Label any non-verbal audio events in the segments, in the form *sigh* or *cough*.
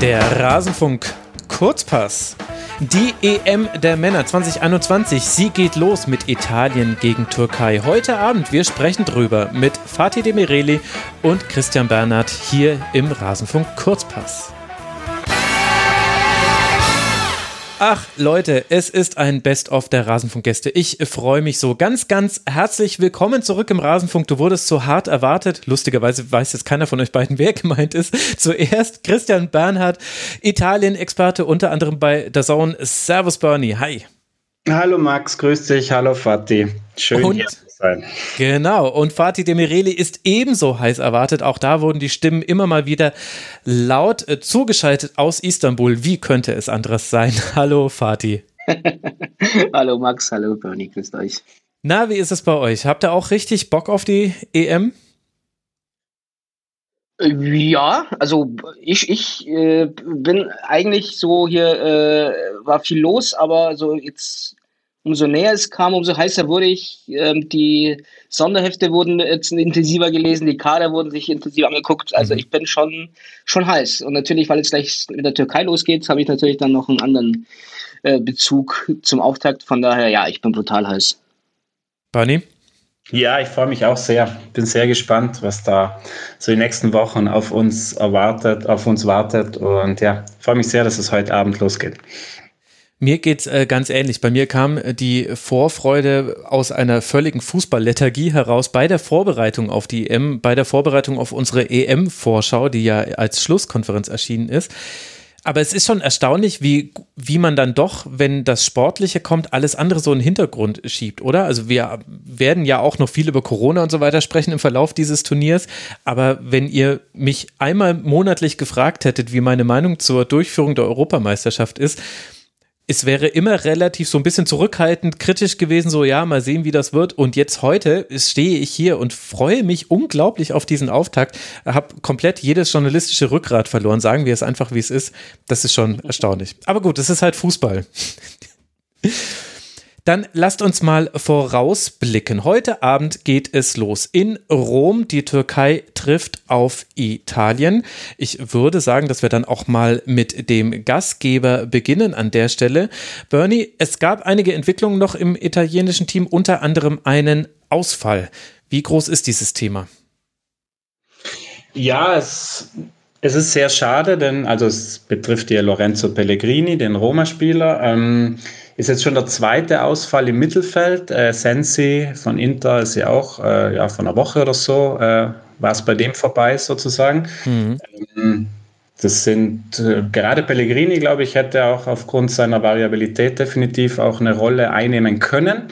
Der Rasenfunk Kurzpass. Die EM der Männer 2021, sie geht los mit Italien gegen Türkei. Heute Abend, wir sprechen drüber mit Fatih Demireli und Christian Bernhard hier im Rasenfunk Kurzpass. Ach Leute, es ist ein Best-of der Rasenfunkgäste. Ich freue mich so. Ganz, ganz herzlich willkommen zurück im Rasenfunk. Du wurdest so hart erwartet. Lustigerweise weiß jetzt keiner von euch beiden, wer gemeint ist. *laughs* Zuerst Christian Bernhard, Italien-Experte, unter anderem bei der Zone. Servus Bernie, hi. Hallo Max, grüß dich. Hallo Fatih. Schön Und hier sein. Genau, und Fatih Demireli ist ebenso heiß erwartet. Auch da wurden die Stimmen immer mal wieder laut äh, zugeschaltet aus Istanbul. Wie könnte es anderes sein? *laughs* Hallo Fatih. *laughs* hallo Max, hallo Bernie, grüßt euch. Na, wie ist es bei euch? Habt ihr auch richtig Bock auf die EM? Ja, also ich, ich äh, bin eigentlich so hier, äh, war viel los, aber so jetzt umso näher es kam, umso heißer wurde ich. Ähm, die Sonderhefte wurden jetzt intensiver gelesen, die Kader wurden sich intensiv angeguckt. Also mhm. ich bin schon, schon heiß. Und natürlich, weil jetzt gleich mit der Türkei losgeht, habe ich natürlich dann noch einen anderen äh, Bezug zum Auftakt. Von daher, ja, ich bin brutal heiß. Barney? Ja, ich freue mich auch sehr. Bin sehr gespannt, was da so die nächsten Wochen auf uns erwartet, auf uns wartet. Und ja, freue mich sehr, dass es heute Abend losgeht. Mir geht's äh, ganz ähnlich. Bei mir kam äh, die Vorfreude aus einer völligen Fußballlethargie heraus bei der Vorbereitung auf die EM, bei der Vorbereitung auf unsere EM-Vorschau, die ja als Schlusskonferenz erschienen ist. Aber es ist schon erstaunlich, wie, wie man dann doch, wenn das Sportliche kommt, alles andere so in den Hintergrund schiebt, oder? Also wir werden ja auch noch viel über Corona und so weiter sprechen im Verlauf dieses Turniers. Aber wenn ihr mich einmal monatlich gefragt hättet, wie meine Meinung zur Durchführung der Europameisterschaft ist, es wäre immer relativ so ein bisschen zurückhaltend, kritisch gewesen, so ja, mal sehen, wie das wird. Und jetzt heute stehe ich hier und freue mich unglaublich auf diesen Auftakt. Habe komplett jedes journalistische Rückgrat verloren. Sagen wir es einfach, wie es ist. Das ist schon erstaunlich. Aber gut, es ist halt Fußball. *laughs* Dann lasst uns mal vorausblicken. Heute Abend geht es los in Rom. Die Türkei trifft auf Italien. Ich würde sagen, dass wir dann auch mal mit dem Gastgeber beginnen an der Stelle. Bernie, es gab einige Entwicklungen noch im italienischen Team, unter anderem einen Ausfall. Wie groß ist dieses Thema? Ja, es es ist sehr schade, denn also es betrifft ja Lorenzo Pellegrini, den Roma-Spieler. Ähm, ist jetzt schon der zweite Ausfall im Mittelfeld. Äh, Sensi von Inter ist ja auch äh, ja, von einer Woche oder so, äh, war es bei dem vorbei sozusagen. Mhm. Ähm, das sind äh, gerade Pellegrini, glaube ich, hätte auch aufgrund seiner Variabilität definitiv auch eine Rolle einnehmen können.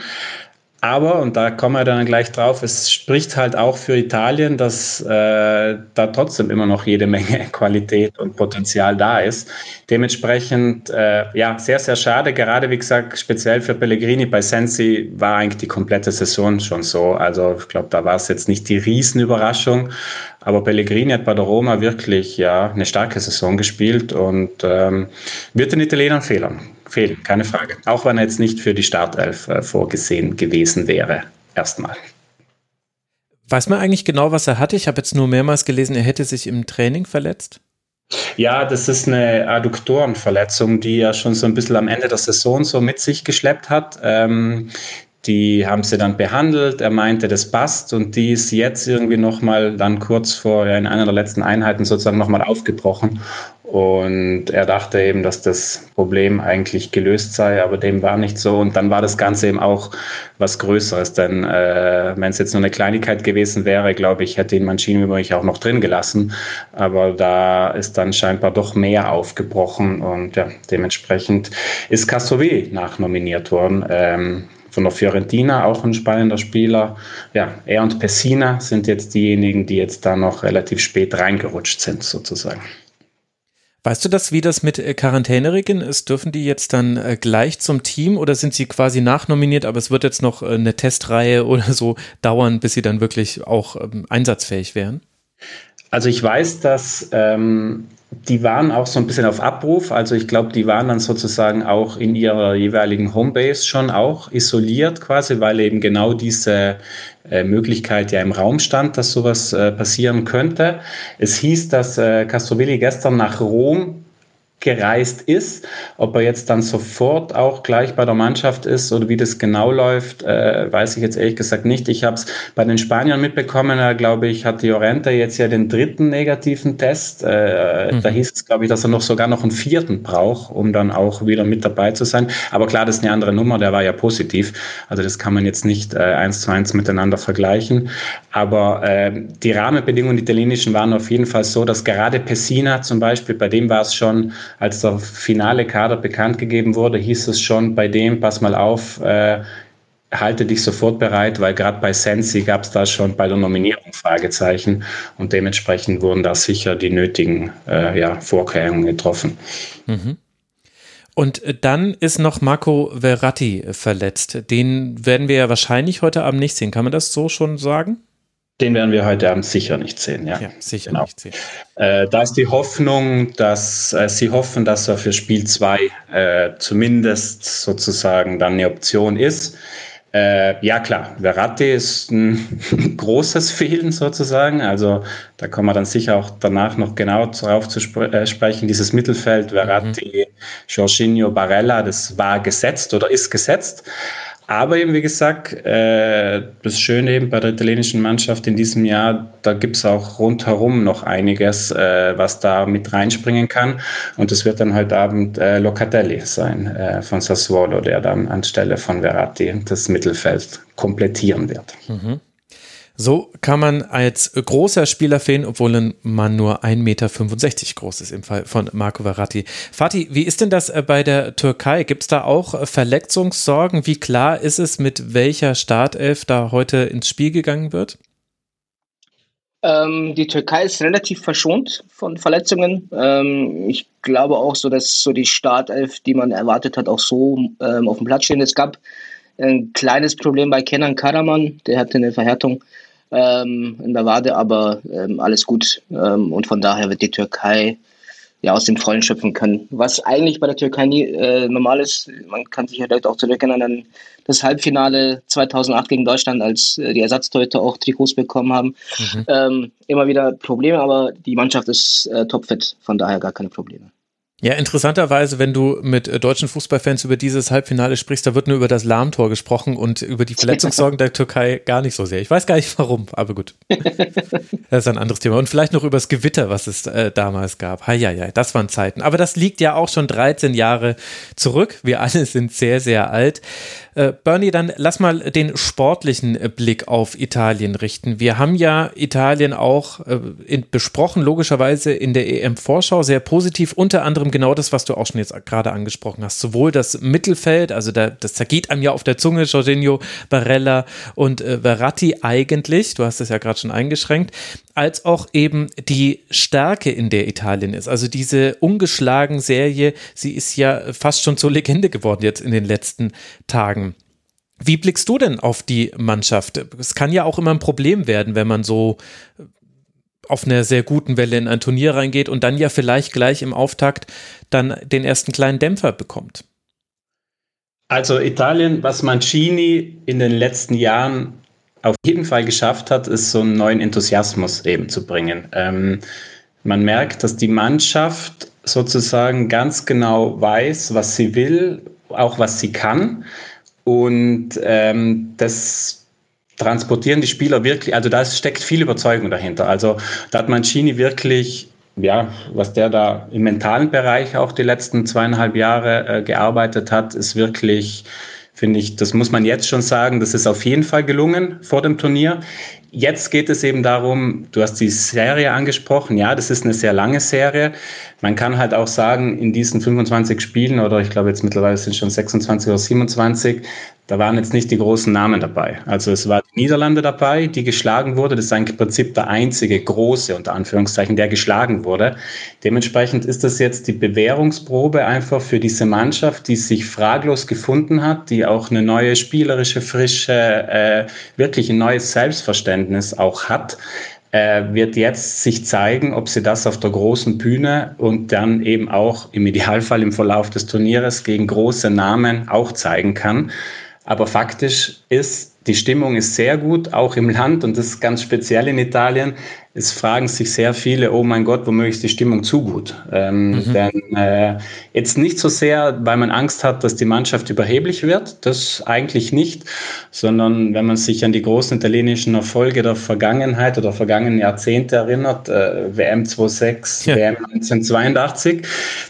Aber, und da kommen wir dann gleich drauf, es spricht halt auch für Italien, dass äh, da trotzdem immer noch jede Menge *laughs* Qualität und Potenzial da ist. Dementsprechend, äh, ja, sehr, sehr schade. Gerade, wie gesagt, speziell für Pellegrini bei Sensi war eigentlich die komplette Saison schon so. Also, ich glaube, da war es jetzt nicht die Riesenüberraschung. Aber Pellegrini hat bei der Roma wirklich ja eine starke Saison gespielt und ähm, wird den Italienern fehlen fehlen, keine Frage. Auch wenn er jetzt nicht für die Startelf äh, vorgesehen gewesen wäre, erstmal. Weiß man eigentlich genau, was er hatte? Ich habe jetzt nur mehrmals gelesen, er hätte sich im Training verletzt. Ja, das ist eine Adduktorenverletzung, die er schon so ein bisschen am Ende der Saison so mit sich geschleppt hat. Ähm, die haben sie dann behandelt. Er meinte, das passt und die ist jetzt irgendwie nochmal dann kurz vor ja, in einer der letzten Einheiten sozusagen nochmal aufgebrochen. Und er dachte eben, dass das Problem eigentlich gelöst sei, aber dem war nicht so. Und dann war das Ganze eben auch was Größeres, denn äh, wenn es jetzt nur eine Kleinigkeit gewesen wäre, glaube ich, hätte ihn Mancini übrigens auch noch drin gelassen. Aber da ist dann scheinbar doch mehr aufgebrochen und ja, dementsprechend ist Castrovilli nachnominiert worden. Ähm, von der Fiorentina, auch ein spannender Spieler. Ja, er und Pessina sind jetzt diejenigen, die jetzt da noch relativ spät reingerutscht sind, sozusagen. Weißt du das, wie das mit äh, Quarantäneregeln ist? Dürfen die jetzt dann äh, gleich zum Team oder sind sie quasi nachnominiert, aber es wird jetzt noch äh, eine Testreihe *laughs* oder so dauern, bis sie dann wirklich auch ähm, einsatzfähig wären? Also ich weiß, dass ähm, die waren auch so ein bisschen auf Abruf. Also ich glaube, die waren dann sozusagen auch in ihrer jeweiligen Homebase schon auch isoliert quasi, weil eben genau diese äh, Möglichkeit ja im Raum stand, dass sowas äh, passieren könnte. Es hieß, dass äh, Castrovilli gestern nach Rom gereist ist. Ob er jetzt dann sofort auch gleich bei der Mannschaft ist oder wie das genau läuft, äh, weiß ich jetzt ehrlich gesagt nicht. Ich habe es bei den Spaniern mitbekommen, da glaube ich, hat Llorente jetzt ja den dritten negativen Test. Äh, mhm. Da hieß es, glaube ich, dass er noch sogar noch einen vierten braucht, um dann auch wieder mit dabei zu sein. Aber klar, das ist eine andere Nummer, der war ja positiv. Also das kann man jetzt nicht äh, eins zu eins miteinander vergleichen. Aber äh, die Rahmenbedingungen, die italienischen, waren auf jeden Fall so, dass gerade Pessina zum Beispiel, bei dem war es schon als der finale Kader bekannt gegeben wurde, hieß es schon bei dem, pass mal auf, äh, halte dich sofort bereit, weil gerade bei Sensi gab es da schon bei der Nominierung Fragezeichen und dementsprechend wurden da sicher die nötigen äh, ja, Vorkehrungen getroffen. Mhm. Und äh, dann ist noch Marco Verratti verletzt. Den werden wir ja wahrscheinlich heute Abend nicht sehen. Kann man das so schon sagen? Den werden wir heute Abend sicher nicht sehen, ja. ja sicher genau. nicht sehen. Äh, da ist die Hoffnung, dass äh, sie hoffen, dass er für Spiel 2 äh, zumindest sozusagen dann eine Option ist. Äh, ja klar, Verratti ist ein *laughs* großes Fehlen sozusagen. Also da kommen wir dann sicher auch danach noch genau darauf zu sp äh, sprechen. Dieses Mittelfeld, Verratti, mhm. Jorginho, Barella, das war gesetzt oder ist gesetzt. Aber eben, wie gesagt, äh, das Schöne eben bei der italienischen Mannschaft in diesem Jahr, da gibt es auch rundherum noch einiges, äh, was da mit reinspringen kann. Und es wird dann heute Abend äh, Locatelli sein äh, von Sassuolo, der dann anstelle von Verratti das Mittelfeld komplettieren wird. Mhm. So kann man als großer Spielerfan, obwohl man nur 1,65 Meter groß ist im Fall von Marco Verratti. Fatih, wie ist denn das äh, bei der Türkei? Gibt es da auch äh, Verletzungssorgen? Wie klar ist es, mit welcher Startelf da heute ins Spiel gegangen wird? Ähm, die Türkei ist relativ verschont von Verletzungen. Ähm, ich glaube auch so, dass so die Startelf, die man erwartet hat, auch so ähm, auf dem Platz stehen. Es gab ein kleines Problem bei Kenan Karaman, der hatte eine Verhärtung ähm, in der Wade, aber ähm, alles gut. Ähm, und von daher wird die Türkei ja aus dem Vollen schöpfen können. Was eigentlich bei der Türkei nie äh, normal ist, man kann sich ja vielleicht auch zurückerinnern an das Halbfinale 2008 gegen Deutschland, als äh, die Ersatzteute auch Trikots bekommen haben. Mhm. Ähm, immer wieder Probleme, aber die Mannschaft ist äh, topfit, von daher gar keine Probleme. Ja, interessanterweise, wenn du mit äh, deutschen Fußballfans über dieses Halbfinale sprichst, da wird nur über das Lahmtor gesprochen und über die Verletzungssorgen der Türkei gar nicht so sehr. Ich weiß gar nicht warum, aber gut. *laughs* Das ist ein anderes Thema. Und vielleicht noch über das Gewitter, was es äh, damals gab. Ja, ja, das waren Zeiten. Aber das liegt ja auch schon 13 Jahre zurück. Wir alle sind sehr, sehr alt. Äh, Bernie, dann lass mal den sportlichen äh, Blick auf Italien richten. Wir haben ja Italien auch äh, besprochen, logischerweise in der EM-Vorschau, sehr positiv, unter anderem genau das, was du auch schon jetzt gerade angesprochen hast. Sowohl das Mittelfeld, also der, das zergeht einem ja auf der Zunge, Jorginho, Barella und Verratti eigentlich, du hast es ja gerade schon eingeschränkt, als auch eben die Stärke, in der Italien ist. Also diese ungeschlagen Serie, sie ist ja fast schon zur Legende geworden jetzt in den letzten Tagen. Wie blickst du denn auf die Mannschaft? Es kann ja auch immer ein Problem werden, wenn man so auf einer sehr guten Welle in ein Turnier reingeht und dann ja vielleicht gleich im Auftakt dann den ersten kleinen Dämpfer bekommt. Also Italien, was Mancini in den letzten Jahren auf jeden Fall geschafft hat, ist so einen neuen Enthusiasmus eben zu bringen. Ähm, man merkt, dass die Mannschaft sozusagen ganz genau weiß, was sie will, auch was sie kann. Und ähm, das transportieren die Spieler wirklich, also da steckt viel Überzeugung dahinter. Also da hat Mancini wirklich, ja, was der da im mentalen Bereich auch die letzten zweieinhalb Jahre äh, gearbeitet hat, ist wirklich finde ich, das muss man jetzt schon sagen, das ist auf jeden Fall gelungen vor dem Turnier. Jetzt geht es eben darum, du hast die Serie angesprochen, ja, das ist eine sehr lange Serie. Man kann halt auch sagen, in diesen 25 Spielen oder ich glaube jetzt mittlerweile sind schon 26 oder 27, da waren jetzt nicht die großen Namen dabei. Also es war die Niederlande dabei, die geschlagen wurde. Das ist eigentlich im Prinzip der einzige große, unter Anführungszeichen, der geschlagen wurde. Dementsprechend ist das jetzt die Bewährungsprobe einfach für diese Mannschaft, die sich fraglos gefunden hat, die auch eine neue spielerische Frische, äh, wirklich ein neues Selbstverständnis auch hat äh, wird jetzt sich zeigen, ob sie das auf der großen Bühne und dann eben auch im Idealfall im Verlauf des Turnieres gegen große Namen auch zeigen kann. Aber faktisch ist, die Stimmung ist sehr gut, auch im Land und das ist ganz speziell in Italien. Es fragen sich sehr viele, oh mein Gott, womöglich ist die Stimmung zu gut. Ähm, mhm. Denn äh, jetzt nicht so sehr, weil man Angst hat, dass die Mannschaft überheblich wird, das eigentlich nicht, sondern wenn man sich an die großen italienischen Erfolge der Vergangenheit oder vergangenen Jahrzehnte erinnert, äh, WM 26, ja. WM 1982,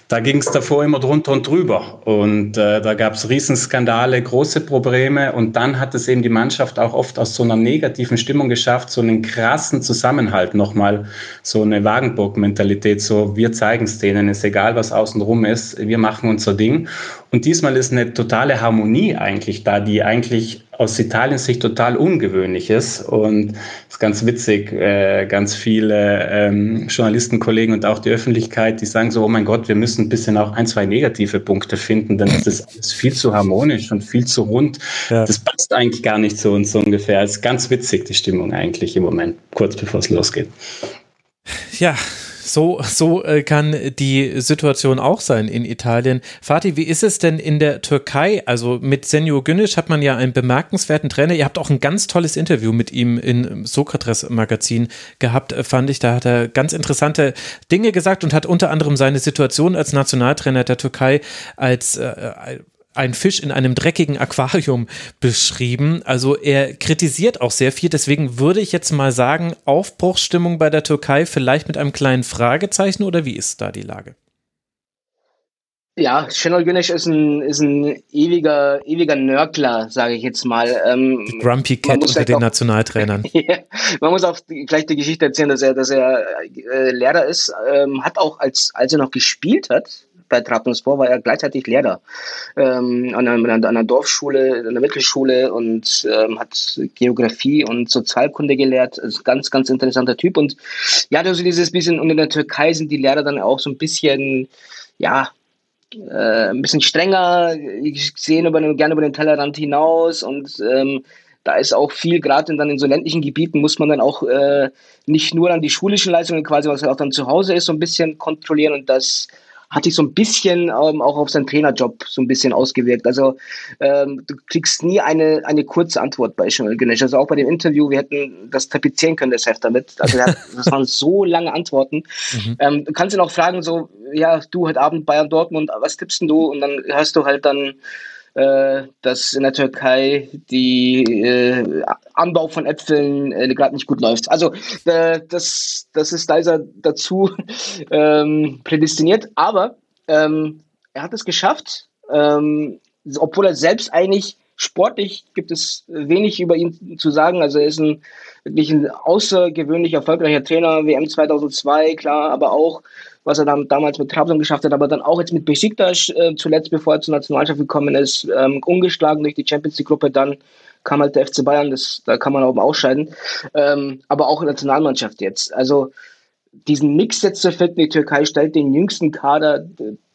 da ging es davor immer drunter und drüber. Und äh, da gab es Riesenskandale, große Probleme und dann hat es eben die Mannschaft auch oft aus so einer negativen Stimmung geschafft, so einen krassen Zusammenhalt nochmal so eine Wagenburg-Mentalität, so wir zeigen es denen, ist egal, was außenrum ist, wir machen unser Ding. Und diesmal ist eine totale Harmonie eigentlich da, die eigentlich aus Italiens Sicht total ungewöhnlich ist. Und es ist ganz witzig, äh, ganz viele ähm, Journalistenkollegen und auch die Öffentlichkeit, die sagen so, oh mein Gott, wir müssen ein bisschen auch ein, zwei negative Punkte finden, denn das ist alles viel zu harmonisch und viel zu rund. Ja. Das passt eigentlich gar nicht zu uns so ungefähr. Es ist ganz witzig, die Stimmung eigentlich im Moment, kurz bevor es losgeht. Ja, so, so äh, kann die Situation auch sein in Italien. Fatih, wie ist es denn in der Türkei? Also mit Senjo Günisch hat man ja einen bemerkenswerten Trainer. Ihr habt auch ein ganz tolles Interview mit ihm im Sokrates Magazin gehabt, äh, fand ich. Da hat er ganz interessante Dinge gesagt und hat unter anderem seine Situation als Nationaltrainer der Türkei als äh, ein Fisch in einem dreckigen Aquarium beschrieben. Also er kritisiert auch sehr viel. Deswegen würde ich jetzt mal sagen, Aufbruchsstimmung bei der Türkei vielleicht mit einem kleinen Fragezeichen oder wie ist da die Lage? Ja, Şenol Güneş ist ein, ist ein ewiger, ewiger Nörgler, sage ich jetzt mal. Ähm, die Grumpy Cat unter den auch, Nationaltrainern. *laughs* ja, man muss auch gleich die Geschichte erzählen, dass er, dass er äh, Lehrer ist, ähm, hat auch, als, als er noch gespielt hat, bei Trabzonspor war er gleichzeitig Lehrer ähm, an, einer, an, einer, Dorfschule, an einer Mittelschule und ähm, hat Geografie und Sozialkunde gelehrt. Ist ganz, ganz interessanter Typ. Und ja, also dieses bisschen, und in der Türkei sind die Lehrer dann auch so ein bisschen, ja, äh, ein bisschen strenger, sehen gerne über den Tellerrand hinaus und ähm, da ist auch viel, gerade dann in so ländlichen Gebieten, muss man dann auch äh, nicht nur an die schulischen Leistungen quasi, was auch dann zu Hause ist, so ein bisschen kontrollieren und das hat sich so ein bisschen ähm, auch auf seinen Trainerjob so ein bisschen ausgewirkt. Also ähm, du kriegst nie eine, eine kurze Antwort bei Schemel Güneş. Also auch bei dem Interview, wir hätten das tapezieren können, das Heft damit. Also *laughs* das waren so lange Antworten. Mhm. Ähm, du kannst ihn auch fragen, so, ja, du heute Abend Bayern Dortmund, was tippst denn du? Und dann hörst du halt dann dass in der Türkei die äh, Anbau von Äpfeln äh, gerade nicht gut läuft. Also äh, das, das ist leider dazu *laughs* ähm, prädestiniert, aber ähm, er hat es geschafft, ähm, obwohl er selbst eigentlich sportlich gibt es wenig über ihn zu sagen. Also er ist ein wirklich ein außergewöhnlich erfolgreicher Trainer, WM 2002, klar, aber auch was er dann damals mit Trabzon geschafft hat, aber dann auch jetzt mit Besiktas äh, zuletzt, bevor er zur Nationalmannschaft gekommen ist, ähm, ungeschlagen durch die Champions League Gruppe, dann kam halt der FC Bayern, das, da kann man auch mal ausscheiden, ähm, aber auch in der Nationalmannschaft jetzt. Also diesen Mix jetzt zu finden, die Türkei stellt den jüngsten Kader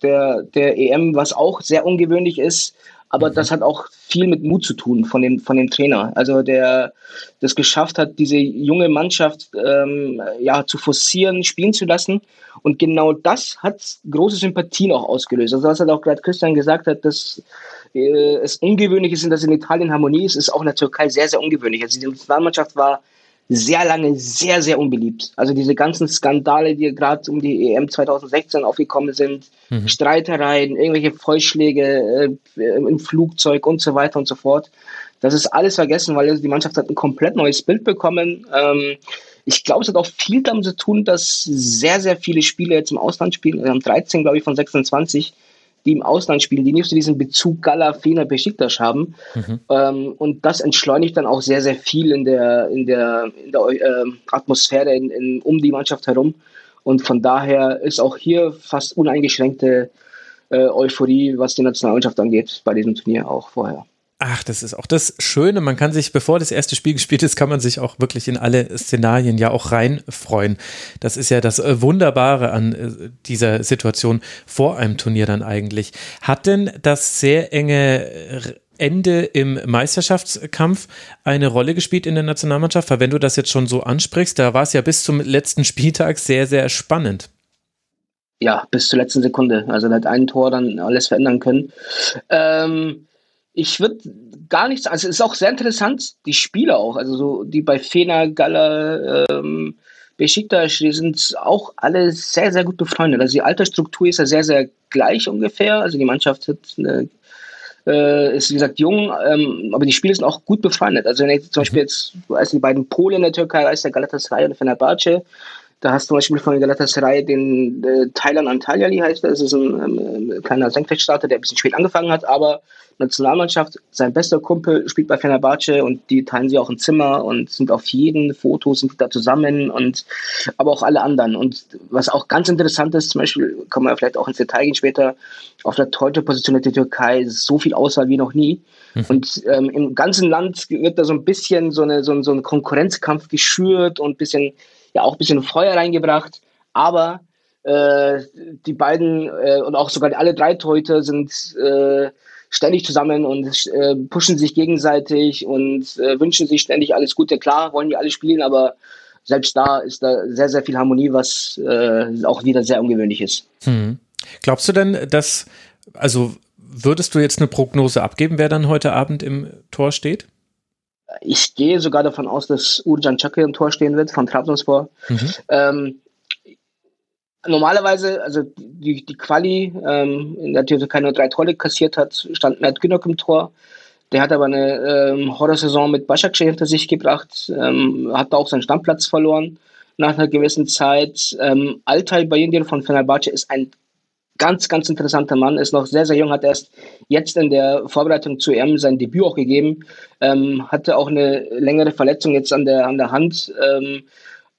der, der EM, was auch sehr ungewöhnlich ist, aber mhm. das hat auch viel mit Mut zu tun von dem, von dem Trainer. Also der das geschafft hat, diese junge Mannschaft ähm, ja, zu forcieren, spielen zu lassen. Und genau das hat große Sympathien auch ausgelöst. Also was halt auch gerade Christian gesagt hat, dass äh, es ungewöhnlich ist, dass in Italien Harmonie ist, ist auch in der Türkei sehr, sehr ungewöhnlich. Also die Nationalmannschaft war sehr lange sehr, sehr unbeliebt. Also diese ganzen Skandale, die gerade um die EM 2016 aufgekommen sind, mhm. Streitereien, irgendwelche Vollschläge äh, im Flugzeug und so weiter und so fort. Das ist alles vergessen, weil die Mannschaft hat ein komplett neues Bild bekommen. Ähm, ich glaube, es hat auch viel damit zu tun, dass sehr, sehr viele Spieler jetzt im Ausland spielen. Wir haben 13, glaube ich, von 26 die im Ausland spielen, die nicht so diesen Bezug Gala, Fener, Besiktas haben. Mhm. Ähm, und das entschleunigt dann auch sehr, sehr viel in der, in der, in der äh, Atmosphäre in, in, um die Mannschaft herum. Und von daher ist auch hier fast uneingeschränkte äh, Euphorie, was die Nationalmannschaft angeht, bei diesem Turnier auch vorher. Ach, das ist auch das Schöne. Man kann sich, bevor das erste Spiel gespielt ist, kann man sich auch wirklich in alle Szenarien ja auch reinfreuen. Das ist ja das äh, Wunderbare an äh, dieser Situation vor einem Turnier dann eigentlich. Hat denn das sehr enge Ende im Meisterschaftskampf eine Rolle gespielt in der Nationalmannschaft? Weil wenn du das jetzt schon so ansprichst, da war es ja bis zum letzten Spieltag sehr, sehr spannend. Ja, bis zur letzten Sekunde. Also hat ein Tor dann alles verändern können. Ähm, ich würde gar nichts, also es ist auch sehr interessant, die Spieler auch, also so die bei Fena, Galler, ähm, Besiktas, die sind auch alle sehr, sehr gut befreundet. Also die Altersstruktur ist ja sehr, sehr gleich ungefähr. Also die Mannschaft hat eine, äh, ist wie gesagt jung, ähm, aber die Spieler sind auch gut befreundet. Also wenn ich zum Beispiel jetzt, als die beiden Polen in der Türkei, als der Galatasaray und Fenerbahce, da hast du zum Beispiel von Galatasaray den äh, Thailand Antalyali heißt er. Das ist ein ähm, kleiner Senkrechtstarter, der ein bisschen spät angefangen hat, aber Nationalmannschaft, sein bester Kumpel spielt bei Fenerbahce und die teilen sich auch ein Zimmer und sind auf jeden Foto sind da zusammen und aber auch alle anderen. Und was auch ganz interessant ist, zum Beispiel, kommen wir vielleicht auch ins Detail gehen später, auf der Torhüter-Position der Türkei ist so viel Auswahl wie noch nie. Mhm. Und ähm, im ganzen Land wird da so ein bisschen so, eine, so, so ein Konkurrenzkampf geschürt und ein bisschen ja auch ein bisschen Feuer reingebracht, aber äh, die beiden äh, und auch sogar alle drei Torhüter sind äh, ständig zusammen und äh, pushen sich gegenseitig und äh, wünschen sich ständig alles Gute. Klar wollen die alle spielen, aber selbst da ist da sehr, sehr viel Harmonie, was äh, auch wieder sehr ungewöhnlich ist. Hm. Glaubst du denn, dass, also würdest du jetzt eine Prognose abgeben, wer dann heute Abend im Tor steht? Ich gehe sogar davon aus, dass Urjan Çakır im Tor stehen wird von Trabzonspor. Mhm. Ähm, normalerweise, also die, die Quali, ähm, in der Türkei nur drei Tore kassiert hat, stand Mert Günok im Tor. Der hat aber eine ähm, Horrorsaison mit Başakşehir hinter sich gebracht, ähm, hat auch seinen Stammplatz verloren nach einer gewissen Zeit. Ähm, Altay Bayindir von Fenerbahce ist ein ganz, ganz interessanter Mann, ist noch sehr, sehr jung, hat erst jetzt in der Vorbereitung zu EM sein Debüt auch gegeben, ähm, hatte auch eine längere Verletzung jetzt an der, an der Hand. Ähm,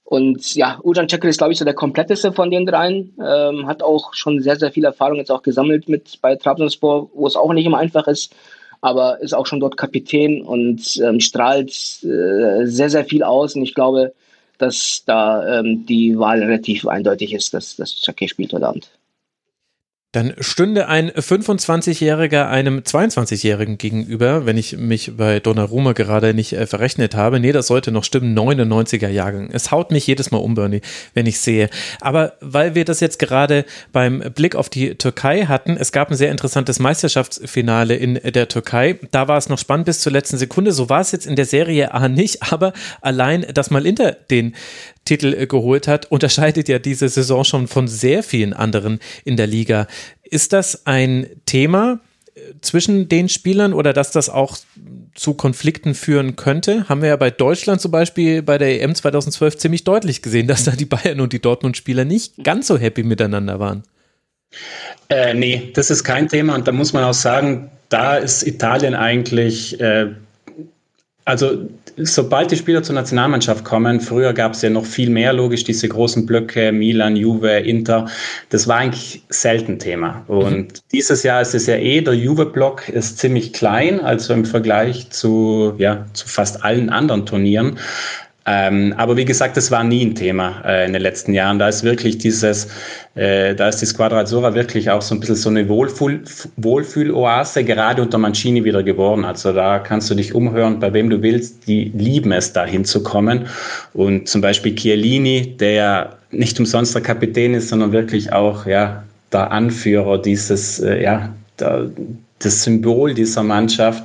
und ja, Ujan Çakır ist, glaube ich, so der kompletteste von den dreien. Ähm, hat auch schon sehr, sehr viel Erfahrung jetzt auch gesammelt mit bei Trabzonspor, wo es auch nicht immer einfach ist. Aber ist auch schon dort Kapitän und ähm, strahlt äh, sehr, sehr viel aus. Und ich glaube, dass da ähm, die Wahl relativ eindeutig ist, dass, dass Çakır spielt heute Abend. Dann stünde ein 25-Jähriger einem 22-Jährigen gegenüber, wenn ich mich bei Donnarumma gerade nicht äh, verrechnet habe. Nee, das sollte noch stimmen, 99er Jahrgang. Es haut mich jedes Mal um, Bernie, wenn ich sehe. Aber weil wir das jetzt gerade beim Blick auf die Türkei hatten, es gab ein sehr interessantes Meisterschaftsfinale in der Türkei. Da war es noch spannend bis zur letzten Sekunde. So war es jetzt in der Serie A nicht, aber allein, dass mal Inter den Titel äh, geholt hat, unterscheidet ja diese Saison schon von sehr vielen anderen in der Liga. Ist das ein Thema äh, zwischen den Spielern oder dass das auch zu Konflikten führen könnte? Haben wir ja bei Deutschland zum Beispiel bei der EM 2012 ziemlich deutlich gesehen, dass da die Bayern und die Dortmund-Spieler nicht ganz so happy miteinander waren. Äh, nee, das ist kein Thema und da muss man auch sagen, da ist Italien eigentlich äh, also sobald die Spieler zur Nationalmannschaft kommen, früher gab es ja noch viel mehr, logisch, diese großen Blöcke, Milan, Juve, Inter, das war eigentlich selten Thema. Und mhm. dieses Jahr ist es ja eh, der Juve-Block ist ziemlich klein, also im Vergleich zu, ja, zu fast allen anderen Turnieren. Ähm, aber wie gesagt, das war nie ein Thema äh, in den letzten Jahren. Da ist wirklich dieses, äh, da ist die Squadra Azzurra wirklich auch so ein bisschen so eine Wohlfühl, Wohlfühloase gerade unter Mancini wieder geworden. Also da kannst du dich umhören, bei wem du willst. Die lieben es, da hinzukommen. Und zum Beispiel Chiellini, der nicht umsonst der Kapitän ist, sondern wirklich auch ja, der Anführer dieses, äh, ja, der, das Symbol dieser Mannschaft,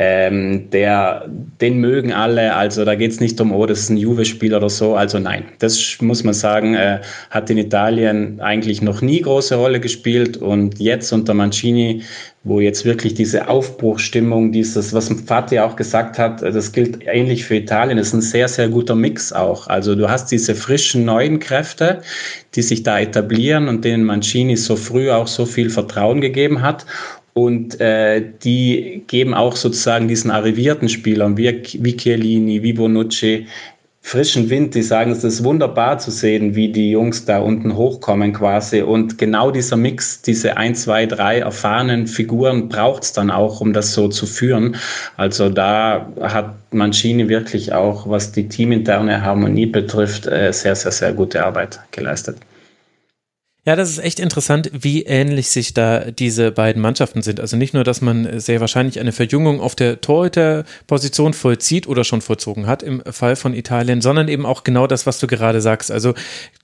ähm, der, den mögen alle. Also da geht es nicht um, oh, das ist ein Juve-Spiel oder so. Also nein, das muss man sagen, äh, hat in Italien eigentlich noch nie große Rolle gespielt und jetzt unter Mancini, wo jetzt wirklich diese Aufbruchstimmung, dieses, was Fati auch gesagt hat, äh, das gilt ähnlich für Italien, ist ein sehr, sehr guter Mix auch. Also du hast diese frischen neuen Kräfte, die sich da etablieren und denen Mancini so früh auch so viel Vertrauen gegeben hat. Und äh, die geben auch sozusagen diesen arrivierten Spielern wie, wie Chiellini, wie Bonucci frischen Wind. Die sagen, es ist wunderbar zu sehen, wie die Jungs da unten hochkommen quasi. Und genau dieser Mix, diese ein, zwei, drei erfahrenen Figuren braucht es dann auch, um das so zu führen. Also da hat Mancini wirklich auch, was die teaminterne Harmonie betrifft, äh, sehr, sehr, sehr gute Arbeit geleistet. Ja, das ist echt interessant, wie ähnlich sich da diese beiden Mannschaften sind. Also nicht nur, dass man sehr wahrscheinlich eine Verjüngung auf der Torhüterposition vollzieht oder schon vollzogen hat im Fall von Italien, sondern eben auch genau das, was du gerade sagst. Also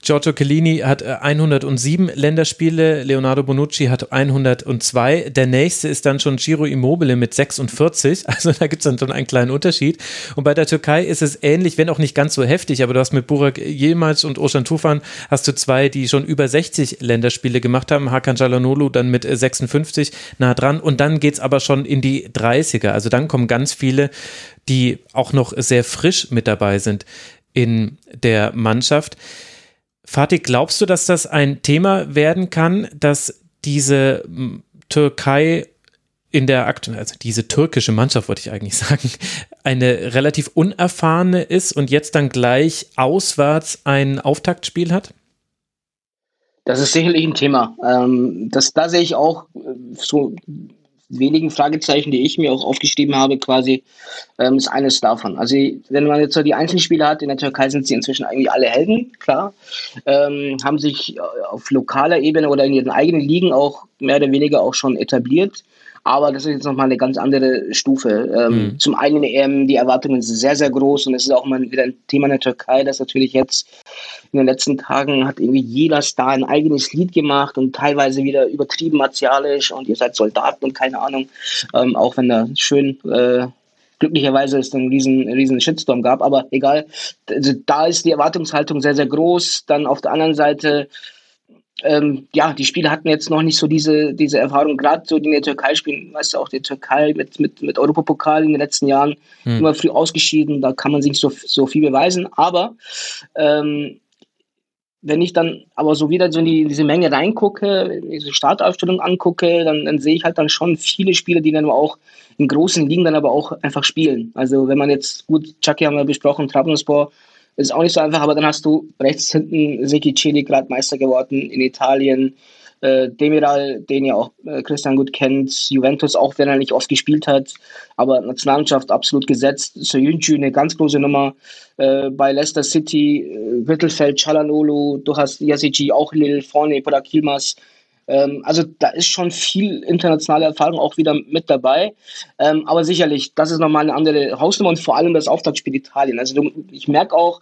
Giorgio Chiellini hat 107 äh, Länderspiele, Leonardo Bonucci hat 102. Der nächste ist dann schon Giro Immobile mit 46. *laughs* Also da gibt es dann schon einen kleinen Unterschied. Und bei der Türkei ist es ähnlich, wenn auch nicht ganz so heftig, aber du hast mit Burak Yilmaz und Oşan Tufan hast du zwei, die schon über 60 Länderspiele gemacht haben. Hakan Çalhanoğlu dann mit 56 nah dran und dann geht es aber schon in die 30er. Also dann kommen ganz viele, die auch noch sehr frisch mit dabei sind in der Mannschaft. Fatih, glaubst du, dass das ein Thema werden kann, dass diese Türkei in der aktuellen, also diese türkische Mannschaft, wollte ich eigentlich *laughs* sagen, eine relativ unerfahrene ist und jetzt dann gleich auswärts ein Auftaktspiel hat? Das ist sicherlich ein Thema. Ähm, das, da sehe ich auch äh, so wenigen Fragezeichen, die ich mir auch aufgeschrieben habe, quasi, ähm, ist eines davon. Also wenn man jetzt so die Einzelspieler hat, in der Türkei sind sie inzwischen eigentlich alle Helden, klar, ähm, haben sich äh, auf lokaler Ebene oder in ihren eigenen Ligen auch mehr oder weniger auch schon etabliert. Aber das ist jetzt nochmal eine ganz andere Stufe. Ähm, mhm. Zum einen EM, die Erwartungen sind sehr, sehr groß und es ist auch mal wieder ein Thema in der Türkei, das natürlich jetzt in den letzten Tagen hat irgendwie jeder Star ein eigenes Lied gemacht und teilweise wieder übertrieben martialisch und ihr seid Soldaten und keine Ahnung. Ähm, auch wenn da schön äh, glücklicherweise es einen riesen, riesen Shitstorm gab, aber egal. Also da ist die Erwartungshaltung sehr, sehr groß. Dann auf der anderen Seite ähm, ja, die Spieler hatten jetzt noch nicht so diese, diese Erfahrung, gerade so die in der Türkei spielen, weißt du auch, die Türkei mit, mit, mit Europapokal in den letzten Jahren hm. immer früh ausgeschieden, da kann man sich so, so viel beweisen, aber ähm, wenn ich dann aber so wieder so in, die, in diese Menge reingucke, diese Startaufstellung angucke, dann, dann sehe ich halt dann schon viele Spieler, die dann auch in großen Ligen dann aber auch einfach spielen. Also wenn man jetzt, gut, Chucky haben wir besprochen, Trabzonspor, ist auch nicht so einfach, aber dann hast du rechts hinten Seki Chili, gerade Meister geworden in Italien. Äh, Demiral, den ja auch äh, Christian gut kennt, Juventus, auch wenn er nicht oft gespielt hat, aber Nationalmannschaft absolut gesetzt. Soyuncu, eine ganz große Nummer äh, bei Leicester City, äh, Mittelfeld, Chalanolo, du hast Yasici, auch Lil, vorne, Podakilmas, ähm, also da ist schon viel internationale Erfahrung auch wieder mit dabei. Ähm, aber sicherlich, das ist nochmal eine andere Hausnummer und vor allem das Auftaktspiel Italien. Also ich merke auch,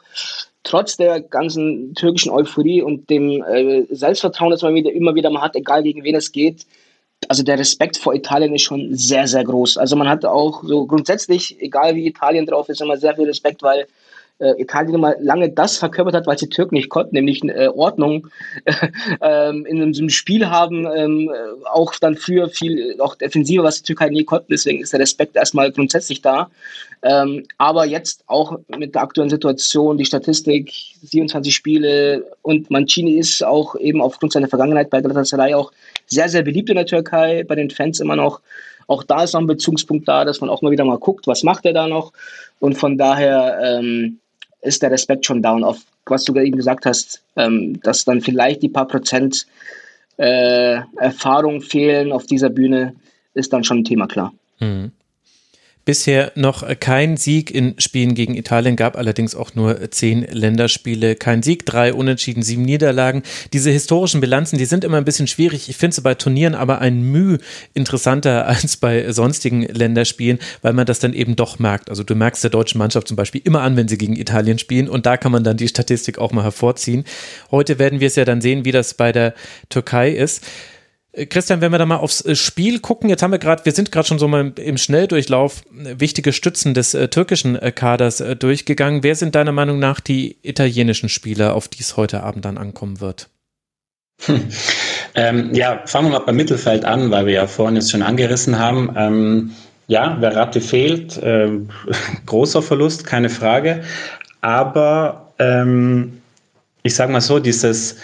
trotz der ganzen türkischen Euphorie und dem äh, Selbstvertrauen, das man wieder, immer wieder mal hat, egal gegen wen es geht, also der Respekt vor Italien ist schon sehr, sehr groß. Also man hat auch so grundsätzlich, egal wie Italien drauf ist, immer sehr viel Respekt, weil äh, Italien immer lange das verkörpert hat, was die Türken nicht konnten, nämlich äh, Ordnung *laughs* ähm, in einem Spiel haben, ähm, auch dann für viel, auch Defensive, was die Türkei nie konnten. Deswegen ist der Respekt erstmal grundsätzlich da. Ähm, aber jetzt auch mit der aktuellen Situation, die Statistik, 27 Spiele und Mancini ist auch eben aufgrund seiner Vergangenheit bei Galatasaray auch sehr, sehr beliebt in der Türkei, bei den Fans immer noch. Auch da ist noch ein Bezugspunkt da, dass man auch mal wieder mal guckt, was macht er da noch. Und von daher ähm, ist der Respekt schon down. Auf was du eben gesagt hast, ähm, dass dann vielleicht die paar Prozent äh, Erfahrung fehlen auf dieser Bühne, ist dann schon ein Thema klar. Mhm. Bisher noch kein Sieg in Spielen gegen Italien, gab allerdings auch nur zehn Länderspiele. Kein Sieg, drei Unentschieden, sieben Niederlagen. Diese historischen Bilanzen, die sind immer ein bisschen schwierig. Ich finde sie bei Turnieren aber ein Mühe interessanter *laughs* als bei sonstigen Länderspielen, weil man das dann eben doch merkt. Also du merkst der deutschen Mannschaft zum Beispiel immer an, wenn sie gegen Italien spielen und da kann man dann die Statistik auch mal hervorziehen. Heute werden wir es ja dann sehen, wie das bei der Türkei ist. Äh, Christian, wenn wir da mal aufs äh, Spiel gucken, jetzt haben wir gerade, wir sind gerade schon so mal im Schnelldurchlauf äh, wichtige Stützen des türkischen Kaders durchgegangen. Wer sind deiner Meinung nach die italienischen Spieler, auf die es heute Abend dann ankommen wird? Hm. Ähm, ja, fangen wir mal beim Mittelfeld an, weil wir ja vorhin jetzt schon angerissen haben. Ähm, ja, Verratti fehlt, ähm, *laughs* großer Verlust, keine Frage. Aber ähm, ich sage mal so, dieses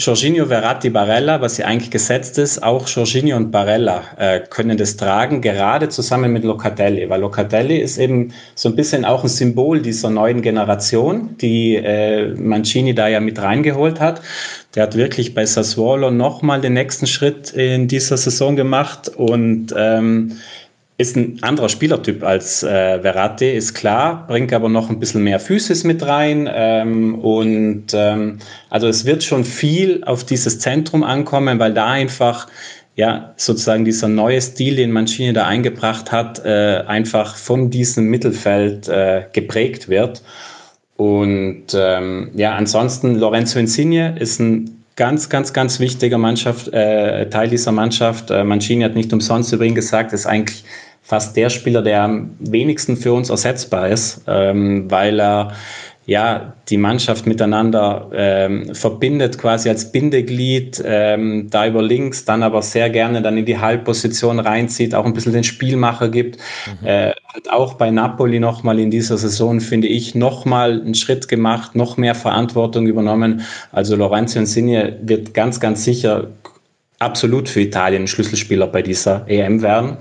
Jorginho, Verratti, Barella, was ja eigentlich gesetzt ist, auch Jorginho und Barella äh, können das tragen, gerade zusammen mit Locatelli, weil Locatelli ist eben so ein bisschen auch ein Symbol dieser neuen Generation, die äh, Mancini da ja mit reingeholt hat. Der hat wirklich bei Sassuolo nochmal den nächsten Schritt in dieser Saison gemacht und ähm, ist ein anderer Spielertyp als äh, Verratti, ist klar, bringt aber noch ein bisschen mehr Physis mit rein. Ähm, und ähm, also es wird schon viel auf dieses Zentrum ankommen, weil da einfach ja sozusagen dieser neue Stil, den Mancini da eingebracht hat, äh, einfach von diesem Mittelfeld äh, geprägt wird. Und ähm, ja, ansonsten Lorenzo Insigne ist ein ganz, ganz, ganz wichtiger Mannschaft, äh, Teil dieser Mannschaft. Äh, Mancini hat nicht umsonst übrigens gesagt, ist eigentlich fast der Spieler, der am wenigsten für uns ersetzbar ist, ähm, weil er ja die Mannschaft miteinander ähm, verbindet, quasi als Bindeglied, ähm, da über links, dann aber sehr gerne dann in die Halbposition reinzieht, auch ein bisschen den Spielmacher gibt. Mhm. Äh, hat auch bei Napoli nochmal in dieser Saison, finde ich, nochmal einen Schritt gemacht, noch mehr Verantwortung übernommen. Also Lorenzo Insigne wird ganz, ganz sicher absolut für Italien ein Schlüsselspieler bei dieser EM werden.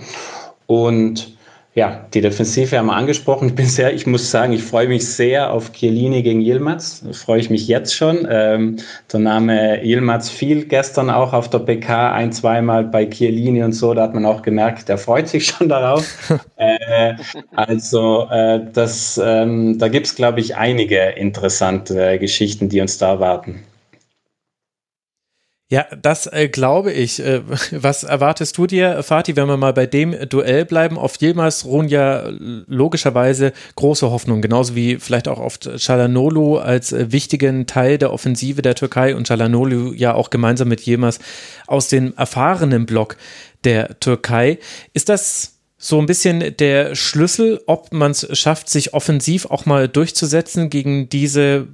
Und ja, die Defensive haben wir angesprochen. Ich bin sehr, ich muss sagen, ich freue mich sehr auf Chiellini gegen Yilmaz. Freue ich mich jetzt schon. Ähm, der Name Yilmaz fiel gestern auch auf der PK ein, zweimal bei Chiellini und so. Da hat man auch gemerkt, der freut sich *laughs* schon darauf. *laughs* äh, also, äh, das, ähm, da gibt es, glaube ich, einige interessante Geschichten, die uns da erwarten. Ja, das äh, glaube ich. Äh, *laughs* was erwartest du dir, Fatih, wenn wir mal bei dem Duell bleiben? Auf Yilmaz ruhen ja logischerweise große Hoffnungen, genauso wie vielleicht auch auf Chalanolu als äh, wichtigen Teil der Offensive der Türkei und Chalanolu ja auch gemeinsam mit Yilmaz aus dem erfahrenen Block der Türkei. Ist das so ein bisschen der Schlüssel, ob man es schafft, sich offensiv auch mal durchzusetzen gegen diese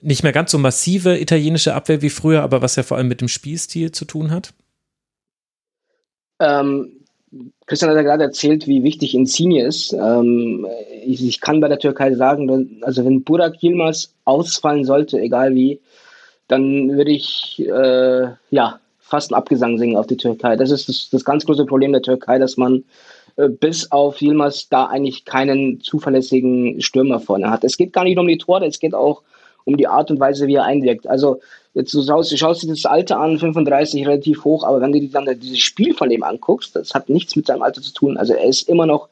nicht mehr ganz so massive italienische Abwehr wie früher, aber was ja vor allem mit dem Spielstil zu tun hat? Ähm, Christian hat ja gerade erzählt, wie wichtig Insigne ist. Ähm, ich, ich, kann bei der Türkei sagen, also wenn Burak Yilmaz ausfallen sollte, egal wie, dann würde ich äh, ja fast einen Abgesang singen auf die Türkei. Das ist das, das ganz große Problem der Türkei, dass man äh, bis auf Yilmaz da eigentlich keinen zuverlässigen Stürmer vorne hat. Es geht gar nicht um die Tore, es geht auch um die Art und Weise, wie er einwirkt. Also jetzt du schaust, du schaust dir das Alter an, 35 relativ hoch, aber wenn du dir dann dieses Spiel von dem anguckst, das hat nichts mit seinem Alter zu tun. Also er ist immer noch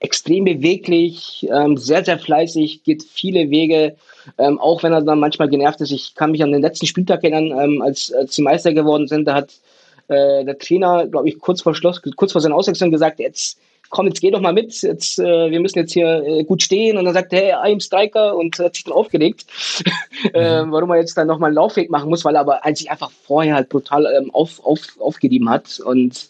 extrem beweglich, ähm, sehr, sehr fleißig, geht viele Wege, ähm, auch wenn er dann manchmal genervt ist. Ich kann mich an den letzten Spieltag erinnern, ähm, als, als sie Meister geworden sind, da hat äh, der Trainer, glaube ich, kurz vor Schluss, kurz vor seiner Auswechslung gesagt, jetzt komm, jetzt geh doch mal mit, jetzt, äh, wir müssen jetzt hier äh, gut stehen. Und dann sagt er, hey, I'm Striker und hat sich dann aufgeregt, *laughs* äh, mhm. warum er jetzt dann nochmal einen Laufweg machen muss, weil er aber sich einfach vorher halt brutal ähm, auf, auf, aufgegeben hat. Und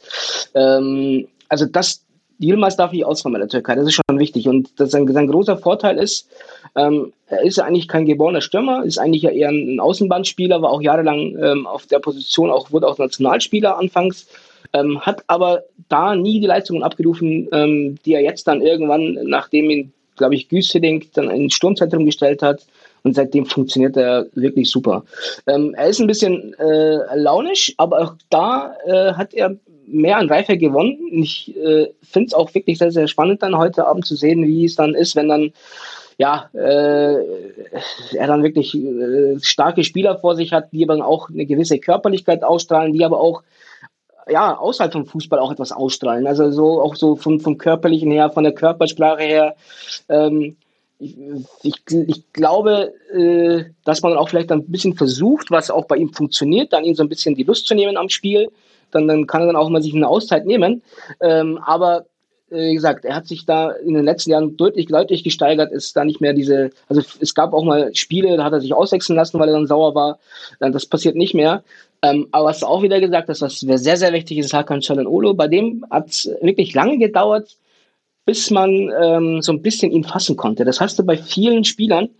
ähm, also das, Yilmaz darf nicht ausfallen bei der Türkei, das ist schon wichtig. Und das sein, sein großer Vorteil ist, ähm, er ist ja eigentlich kein geborener Stürmer, ist eigentlich ja eher ein Außenbandspieler, war auch jahrelang ähm, auf der Position, auch wurde auch Nationalspieler anfangs ähm, hat aber da nie die Leistungen abgerufen, ähm, die er jetzt dann irgendwann, nachdem ihn, glaube ich, Güsseling dann ins Sturmzentrum gestellt hat. Und seitdem funktioniert er wirklich super. Ähm, er ist ein bisschen äh, launisch, aber auch da äh, hat er mehr an Reife gewonnen. Ich äh, finde es auch wirklich sehr, sehr spannend, dann heute Abend zu sehen, wie es dann ist, wenn dann ja, äh, er dann wirklich äh, starke Spieler vor sich hat, die aber auch eine gewisse Körperlichkeit ausstrahlen, die aber auch ja, außerhalb vom Fußball auch etwas ausstrahlen. Also so auch so vom, vom körperlichen her, von der Körpersprache her. Ähm, ich, ich, glaube, äh, dass man auch vielleicht ein bisschen versucht, was auch bei ihm funktioniert, dann ihm so ein bisschen die Lust zu nehmen am Spiel. Dann, dann kann er dann auch mal sich eine Auszeit nehmen. Ähm, aber äh, wie gesagt, er hat sich da in den letzten Jahren deutlich, deutlich gesteigert, ist da nicht mehr diese, also es gab auch mal Spiele, da hat er sich auswechseln lassen, weil er dann sauer war. Das passiert nicht mehr. Ähm, aber was du auch wieder gesagt hast, was sehr, sehr wichtig ist, Hakan Olo, bei dem hat es wirklich lange gedauert, bis man ähm, so ein bisschen ihn fassen konnte. Das hast du bei vielen Spielern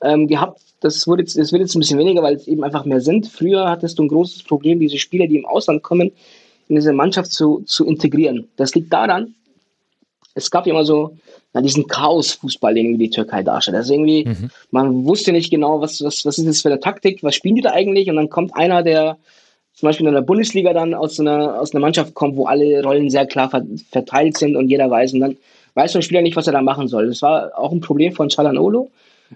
ähm, gehabt. Das, wurde jetzt, das wird jetzt ein bisschen weniger, weil es eben einfach mehr sind. Früher hattest du ein großes Problem, diese Spieler, die im Ausland kommen, in diese Mannschaft zu, zu integrieren. Das liegt daran, es gab immer so diesen Chaos-Fußball, den die Türkei darstellt. Also irgendwie, mhm. man wusste nicht genau, was, was, was ist das für eine Taktik, was spielen die da eigentlich? Und dann kommt einer, der zum Beispiel in der Bundesliga dann aus einer, aus einer Mannschaft kommt, wo alle Rollen sehr klar verteilt sind und jeder weiß. Und dann weiß der Spieler nicht, was er da machen soll. Das war auch ein Problem von Chalanolo.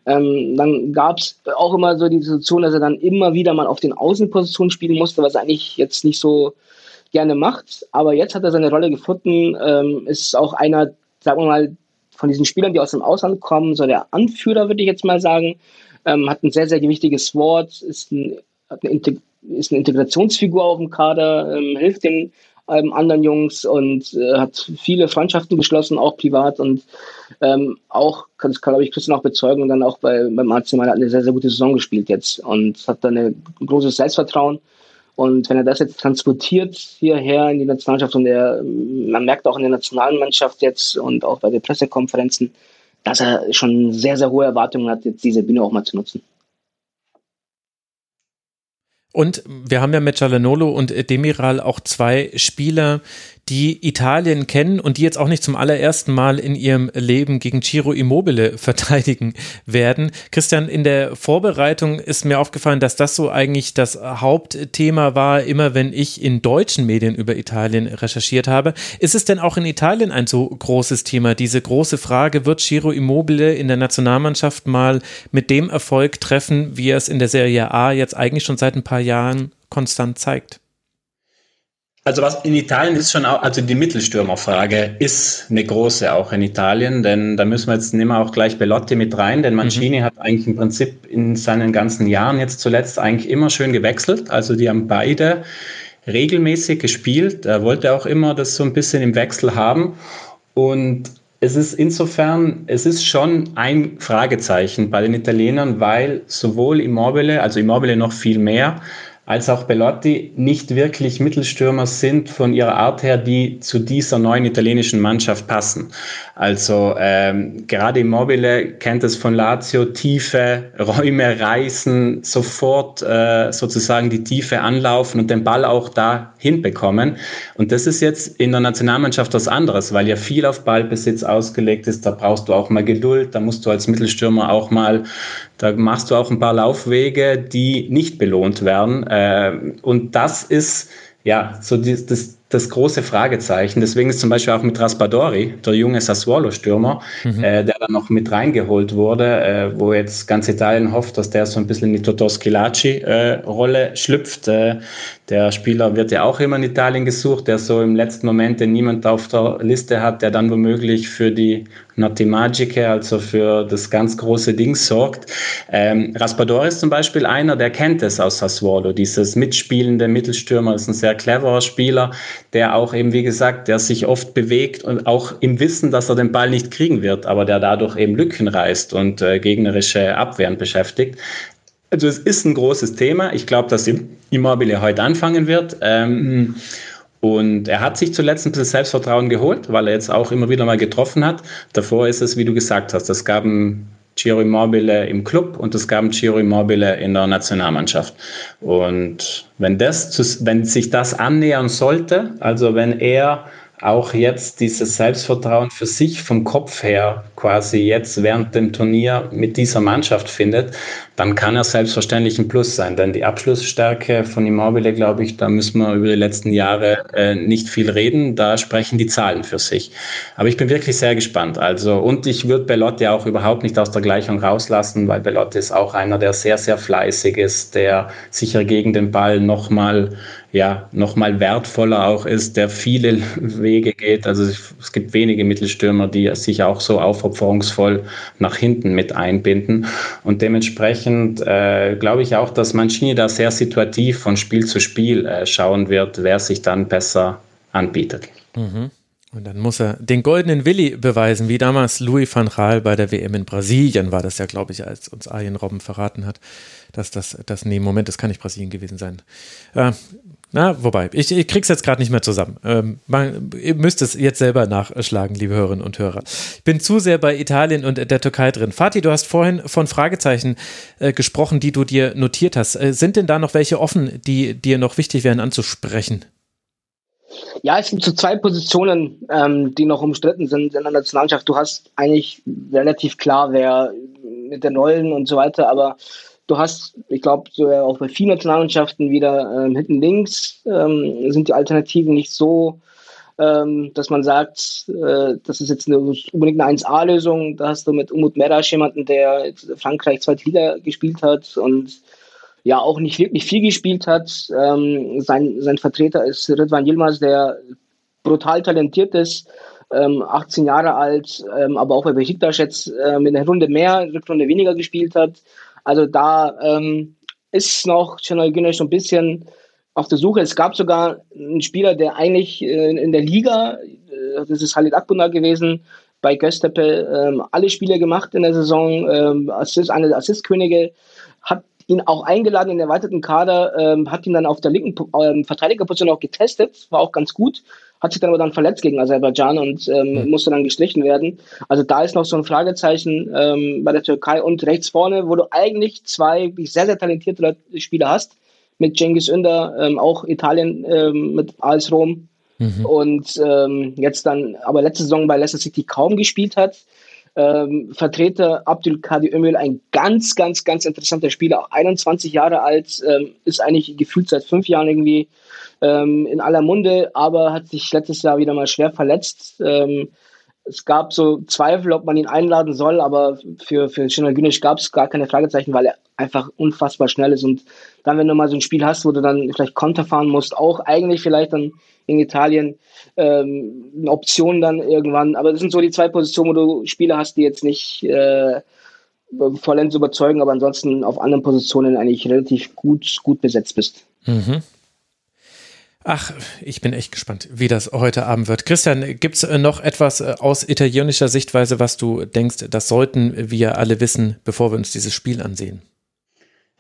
Ähm, dann gab es auch immer so die Situation, dass er dann immer wieder mal auf den Außenpositionen spielen musste, was eigentlich jetzt nicht so gerne macht. Aber jetzt hat er seine Rolle gefunden, ähm, ist auch einer, sagen wir mal, von diesen Spielern, die aus dem Ausland kommen, so der Anführer, würde ich jetzt mal sagen, ähm, hat ein sehr, sehr gewichtiges Wort, ist, ein, eine, ist eine Integrationsfigur auf dem Kader, ähm, hilft den ähm, anderen Jungs und äh, hat viele Freundschaften geschlossen, auch privat und ähm, auch, kann, kann glaube ich Christian auch bezeugen, dann auch bei, beim AC Mailand eine sehr, sehr gute Saison gespielt jetzt und hat dann ein großes Selbstvertrauen. Und wenn er das jetzt transportiert hierher in die Nationalmannschaft und er, man merkt auch in der nationalen Mannschaft jetzt und auch bei den Pressekonferenzen, dass er schon sehr, sehr hohe Erwartungen hat, jetzt diese Bühne auch mal zu nutzen. Und wir haben ja mit Gialanolo und Demiral auch zwei Spieler, die Italien kennen und die jetzt auch nicht zum allerersten Mal in ihrem Leben gegen Ciro Immobile *laughs* verteidigen werden. Christian, in der Vorbereitung ist mir aufgefallen, dass das so eigentlich das Hauptthema war, immer wenn ich in deutschen Medien über Italien recherchiert habe. Ist es denn auch in Italien ein so großes Thema? Diese große Frage, wird Ciro Immobile in der Nationalmannschaft mal mit dem Erfolg treffen, wie er es in der Serie A jetzt eigentlich schon seit ein paar Jahren konstant zeigt? Also was in Italien ist schon auch, also die Mittelstürmerfrage ist eine große auch in Italien, denn da müssen wir jetzt nehmen wir auch gleich Belotti mit rein, denn Mancini mhm. hat eigentlich im Prinzip in seinen ganzen Jahren jetzt zuletzt eigentlich immer schön gewechselt. Also die haben beide regelmäßig gespielt. Er wollte auch immer das so ein bisschen im Wechsel haben. Und es ist insofern, es ist schon ein Fragezeichen bei den Italienern, weil sowohl Immobile, also Immobile noch viel mehr, als auch Bellotti nicht wirklich Mittelstürmer sind von ihrer Art her, die zu dieser neuen italienischen Mannschaft passen. Also ähm, gerade Immobile kennt es von Lazio, tiefe Räume reißen, sofort äh, sozusagen die Tiefe anlaufen und den Ball auch da hinbekommen. Und das ist jetzt in der Nationalmannschaft was anderes, weil ja viel auf Ballbesitz ausgelegt ist. Da brauchst du auch mal Geduld, da musst du als Mittelstürmer auch mal da machst du auch ein paar Laufwege, die nicht belohnt werden. Äh, und das ist ja so das, das, das große Fragezeichen. Deswegen ist zum Beispiel auch mit Raspadori, der junge Sassuolo-Stürmer, mhm. äh, der dann noch mit reingeholt wurde, äh, wo jetzt ganz Italien hofft, dass der so ein bisschen in die Toto Schilacci-Rolle äh, schlüpft. Äh, der Spieler wird ja auch immer in Italien gesucht, der so im letzten Moment, den niemand auf der Liste hat, der dann womöglich für die Notti Magiche, also für das ganz große Ding sorgt. Ähm, Raspador ist zum Beispiel einer, der kennt es aus Sassuolo, dieses mitspielende Mittelstürmer, ist ein sehr cleverer Spieler, der auch eben, wie gesagt, der sich oft bewegt und auch im Wissen, dass er den Ball nicht kriegen wird, aber der dadurch eben Lücken reißt und äh, gegnerische Abwehren beschäftigt. Also es ist ein großes Thema. Ich glaube, dass Immobile heute anfangen wird. Ähm, und er hat sich zuletzt ein bisschen Selbstvertrauen geholt, weil er jetzt auch immer wieder mal getroffen hat. Davor ist es, wie du gesagt hast, es gab ein Giro Immobile im Club und es gab ein Giro Immobile in der Nationalmannschaft. Und wenn, das, wenn sich das annähern sollte, also wenn er auch jetzt dieses Selbstvertrauen für sich vom Kopf her quasi jetzt während dem Turnier mit dieser Mannschaft findet, dann kann er selbstverständlich ein Plus sein. Denn die Abschlussstärke von Immobile, glaube ich, da müssen wir über die letzten Jahre äh, nicht viel reden. Da sprechen die Zahlen für sich. Aber ich bin wirklich sehr gespannt. Also, und ich würde Bellotti auch überhaupt nicht aus der Gleichung rauslassen, weil Bellotti ist auch einer, der sehr, sehr fleißig ist, der sicher gegen den Ball nochmal ja, nochmal wertvoller auch ist, der viele Wege geht. Also es gibt wenige Mittelstürmer, die sich auch so aufopferungsvoll nach hinten mit einbinden. Und dementsprechend äh, glaube ich auch, dass Mancini da sehr situativ von Spiel zu Spiel äh, schauen wird, wer sich dann besser anbietet. Mhm. Und dann muss er den goldenen Willi beweisen, wie damals Louis van Gaal bei der WM in Brasilien war das ja, glaube ich, als uns Arjen Robben verraten hat, dass das, das, nee, Moment, das kann nicht Brasilien gewesen sein. Äh, na, wobei, ich, ich krieg's jetzt gerade nicht mehr zusammen. Ähm, man, ihr müsst es jetzt selber nachschlagen, liebe Hörerinnen und Hörer. Ich bin zu sehr bei Italien und der Türkei drin. Fatih, du hast vorhin von Fragezeichen äh, gesprochen, die du dir notiert hast. Äh, sind denn da noch welche offen, die dir noch wichtig wären anzusprechen? Ja, es gibt so zwei Positionen, ähm, die noch umstritten sind in der Nationalmannschaft. Du hast eigentlich relativ klar, wer mit der Neuen und so weiter, aber Du hast, ich glaube, so auch bei vielen Nationalmannschaften wieder ähm, hinten links ähm, sind die Alternativen nicht so, ähm, dass man sagt, äh, das ist jetzt eine, unbedingt eine 1A-Lösung. Da hast du mit Umut Merasch jemanden, der Frankreich zweite Liga gespielt hat und ja auch nicht wirklich viel gespielt hat. Ähm, sein, sein Vertreter ist Ridwan Yilmaz, der brutal talentiert ist, ähm, 18 Jahre alt, ähm, aber auch bei Besiktas jetzt ähm, in der Runde mehr, Rückrunde weniger gespielt hat. Also da ähm, ist noch Channel Güneş so ein bisschen auf der Suche. Es gab sogar einen Spieler, der eigentlich äh, in der Liga, äh, das ist Halid Akbuna gewesen, bei Göztepe ähm, alle Spiele gemacht in der Saison, ähm, Assist, eine Assistkönige, hat ihn auch eingeladen in den erweiterten Kader, ähm, hat ihn dann auf der linken ähm, Verteidigerposition auch getestet, war auch ganz gut, hat sich dann aber dann verletzt gegen Aserbaidschan und ähm, mhm. musste dann gestrichen werden. Also da ist noch so ein Fragezeichen ähm, bei der Türkei und rechts vorne, wo du eigentlich zwei sehr, sehr talentierte Spieler hast, mit Cengiz Ünder, ähm, auch Italien ähm, mit AS Rom, Mhm. Und ähm, jetzt dann, aber letzte Saison bei Leicester City kaum gespielt hat. Ähm, Vertreter Abdul Kadir Ömül, ein ganz, ganz, ganz interessanter Spieler, auch 21 Jahre alt, ähm, ist eigentlich gefühlt seit fünf Jahren irgendwie ähm, in aller Munde, aber hat sich letztes Jahr wieder mal schwer verletzt. Es gab so Zweifel, ob man ihn einladen soll, aber für, für Şenol Güneş gab es gar keine Fragezeichen, weil er einfach unfassbar schnell ist. Und dann, wenn du mal so ein Spiel hast, wo du dann vielleicht Konter fahren musst, auch eigentlich vielleicht dann in Italien ähm, eine Option dann irgendwann. Aber das sind so die zwei Positionen, wo du Spieler hast, die jetzt nicht äh, vollends überzeugen, aber ansonsten auf anderen Positionen eigentlich relativ gut, gut besetzt bist. Mhm. Ach, ich bin echt gespannt, wie das heute Abend wird. Christian, gibt es äh, noch etwas äh, aus italienischer Sichtweise, was du denkst, das sollten wir alle wissen, bevor wir uns dieses Spiel ansehen?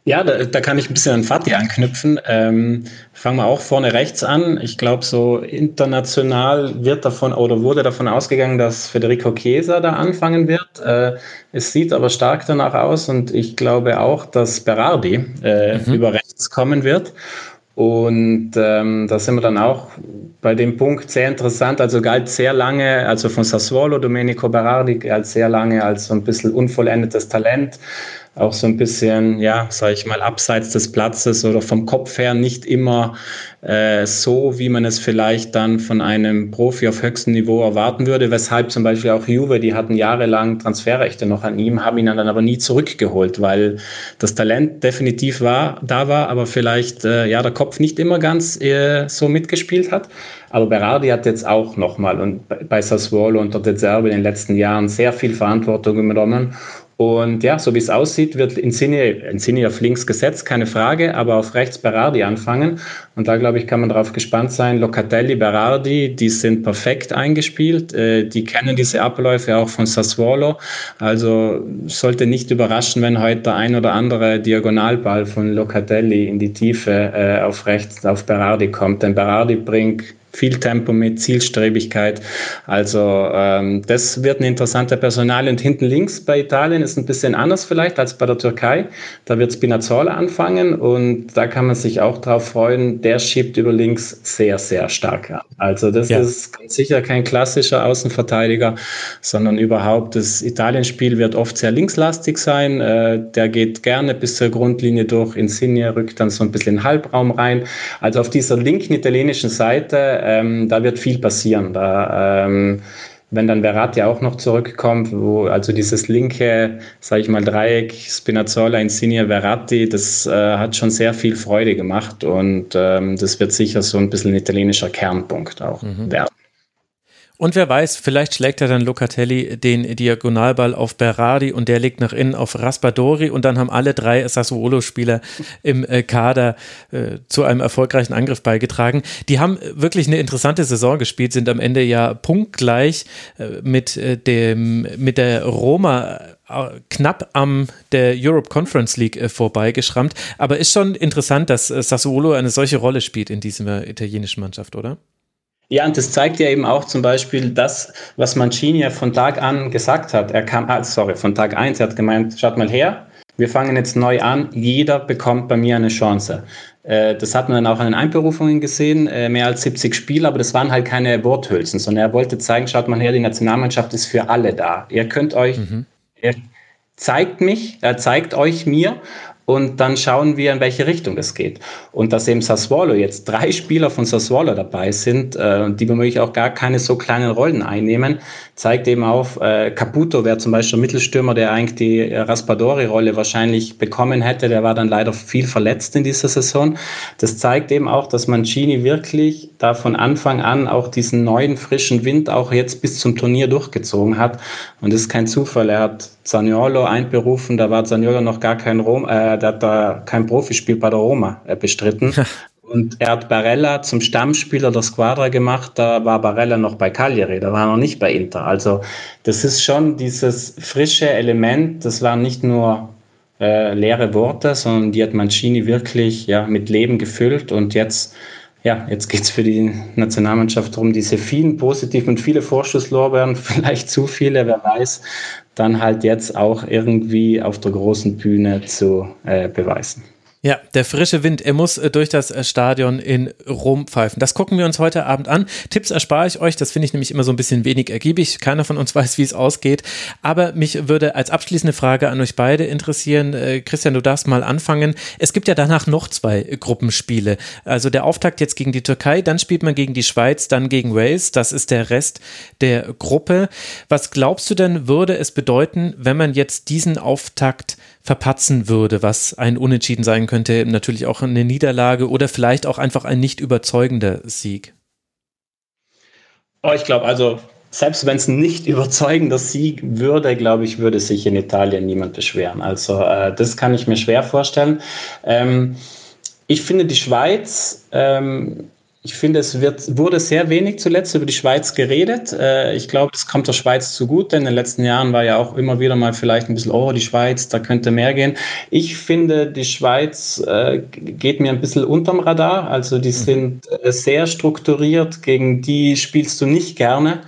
Ja, da, da kann ich ein bisschen an Fatih anknüpfen. Ähm, fangen wir auch vorne rechts an. Ich glaube, so international wird davon oder wurde davon ausgegangen, dass Federico Chiesa da anfangen wird. Äh, es sieht aber stark danach aus und ich glaube auch, dass Berardi äh, mhm. über rechts kommen wird. Und ähm, da sind wir dann auch bei dem Punkt sehr interessant. Also galt sehr lange, also von Sassuolo, Domenico Berardi galt sehr lange als so ein bisschen unvollendetes Talent auch so ein bisschen, ja, sage ich mal, abseits des Platzes oder vom Kopf her nicht immer äh, so, wie man es vielleicht dann von einem Profi auf höchstem Niveau erwarten würde, weshalb zum Beispiel auch Juve, die hatten jahrelang Transferrechte noch an ihm, haben ihn dann aber nie zurückgeholt, weil das Talent definitiv war, da war, aber vielleicht äh, ja der Kopf nicht immer ganz äh, so mitgespielt hat. Aber Berardi hat jetzt auch nochmal und bei Sassuolo unter De Zerbe in den letzten Jahren sehr viel Verantwortung übernommen und ja, so wie es aussieht, wird Insigne, auf links gesetzt, keine Frage, aber auf rechts Berardi anfangen. Und da, glaube ich, kann man darauf gespannt sein. Locatelli, Berardi, die sind perfekt eingespielt. Äh, die kennen diese Abläufe auch von Sassuolo. Also sollte nicht überraschen, wenn heute der ein oder andere Diagonalball von Locatelli in die Tiefe äh, auf rechts auf Berardi kommt. Denn Berardi bringt viel Tempo mit, Zielstrebigkeit. Also ähm, das wird eine interessante Personalie. Und hinten links bei Italien ist ein bisschen anders vielleicht als bei der Türkei. Da wird Spinazzola anfangen und da kann man sich auch drauf freuen. Der schiebt über links sehr, sehr stark an. Also das ja. ist sicher kein klassischer Außenverteidiger, sondern überhaupt das Italienspiel wird oft sehr linkslastig sein. Äh, der geht gerne bis zur Grundlinie durch. Insigne rückt dann so ein bisschen in den Halbraum rein. Also auf dieser linken italienischen Seite ähm, da wird viel passieren. Da, ähm, wenn dann Verratti auch noch zurückkommt, wo also dieses linke, sage ich mal, Dreieck, Spinazzola, Insigne, Verratti, das äh, hat schon sehr viel Freude gemacht und ähm, das wird sicher so ein bisschen ein italienischer Kernpunkt auch mhm. werden. Und wer weiß, vielleicht schlägt er dann Locatelli den Diagonalball auf Berardi und der legt nach innen auf Raspadori und dann haben alle drei Sassuolo-Spieler im äh, Kader äh, zu einem erfolgreichen Angriff beigetragen. Die haben wirklich eine interessante Saison gespielt, sind am Ende ja punktgleich äh, mit, äh, dem, mit der Roma knapp am der Europe Conference League vorbeigeschrammt. Aber ist schon interessant, dass Sassuolo eine solche Rolle spielt in dieser italienischen Mannschaft, oder? Ja, und das zeigt ja eben auch zum Beispiel das, was Mancini ja von Tag an gesagt hat. Er kam, ah, sorry, von Tag eins, er hat gemeint, schaut mal her, wir fangen jetzt neu an, jeder bekommt bei mir eine Chance. Äh, das hat man dann auch an den Einberufungen gesehen, äh, mehr als 70 Spiele, aber das waren halt keine Worthülsen, sondern er wollte zeigen, schaut mal her, die Nationalmannschaft ist für alle da. Ihr könnt euch, mhm. er zeigt mich, er zeigt euch mir und dann schauen wir, in welche Richtung es geht. Und dass eben Sassuolo jetzt drei Spieler von Sassuolo dabei sind, äh, die womöglich auch gar keine so kleinen Rollen einnehmen, zeigt eben auf, äh, Caputo wäre zum Beispiel Mittelstürmer, der eigentlich die Raspadori-Rolle wahrscheinlich bekommen hätte, der war dann leider viel verletzt in dieser Saison. Das zeigt eben auch, dass Mancini wirklich da von Anfang an auch diesen neuen frischen Wind auch jetzt bis zum Turnier durchgezogen hat. Und das ist kein Zufall. Er hat Zaniolo einberufen, da war Zaniolo noch gar kein Rom, äh, der hat da kein Profispiel bei der Roma äh, bestritten. Und er hat Barella zum Stammspieler der Squadra gemacht, da war Barella noch bei Cagliari, da war er noch nicht bei Inter. Also das ist schon dieses frische Element, das waren nicht nur äh, leere Worte, sondern die hat Mancini wirklich ja, mit Leben gefüllt und jetzt ja, jetzt geht es für die Nationalmannschaft darum, diese vielen positiven und viele Vorschusslorbeeren, *laughs* vielleicht zu viele, wer weiß, dann halt jetzt auch irgendwie auf der großen Bühne zu äh, beweisen. Ja, der frische Wind, er muss äh, durch das äh, Stadion in Rom pfeifen. Das gucken wir uns heute Abend an. Tipps erspare ich euch, das finde ich nämlich immer so ein bisschen wenig ergiebig. Keiner von uns *laughs* weiß, wie es ausgeht. Aber mich würde als abschließende Frage an euch beide interessieren. Äh, Christian, du darfst mal anfangen. Es gibt ja danach noch zwei Gruppenspiele. Also der Auftakt jetzt gegen die Türkei, dann spielt man gegen die Schweiz, dann gegen Wales. Das ist der Rest der Gruppe. Was glaubst du denn, würde es bedeuten, wenn man jetzt diesen Auftakt verpatzen würde, was ein Unentschieden sein könnte, natürlich auch eine Niederlage oder vielleicht auch einfach ein nicht überzeugender Sieg? Oh, ich glaube, also selbst wenn es ein nicht überzeugender Sieg würde, glaube ich, würde sich in Italien niemand beschweren. Also äh, das kann ich mir schwer vorstellen. Ähm, ich finde die Schweiz ähm, ich finde, es wird, wurde sehr wenig zuletzt über die Schweiz geredet. Äh, ich glaube, das kommt der Schweiz zugute. In den letzten Jahren war ja auch immer wieder mal vielleicht ein bisschen, oh, die Schweiz, da könnte mehr gehen. Ich finde, die Schweiz äh, geht mir ein bisschen unterm Radar. Also die mhm. sind äh, sehr strukturiert. Gegen die spielst du nicht gerne.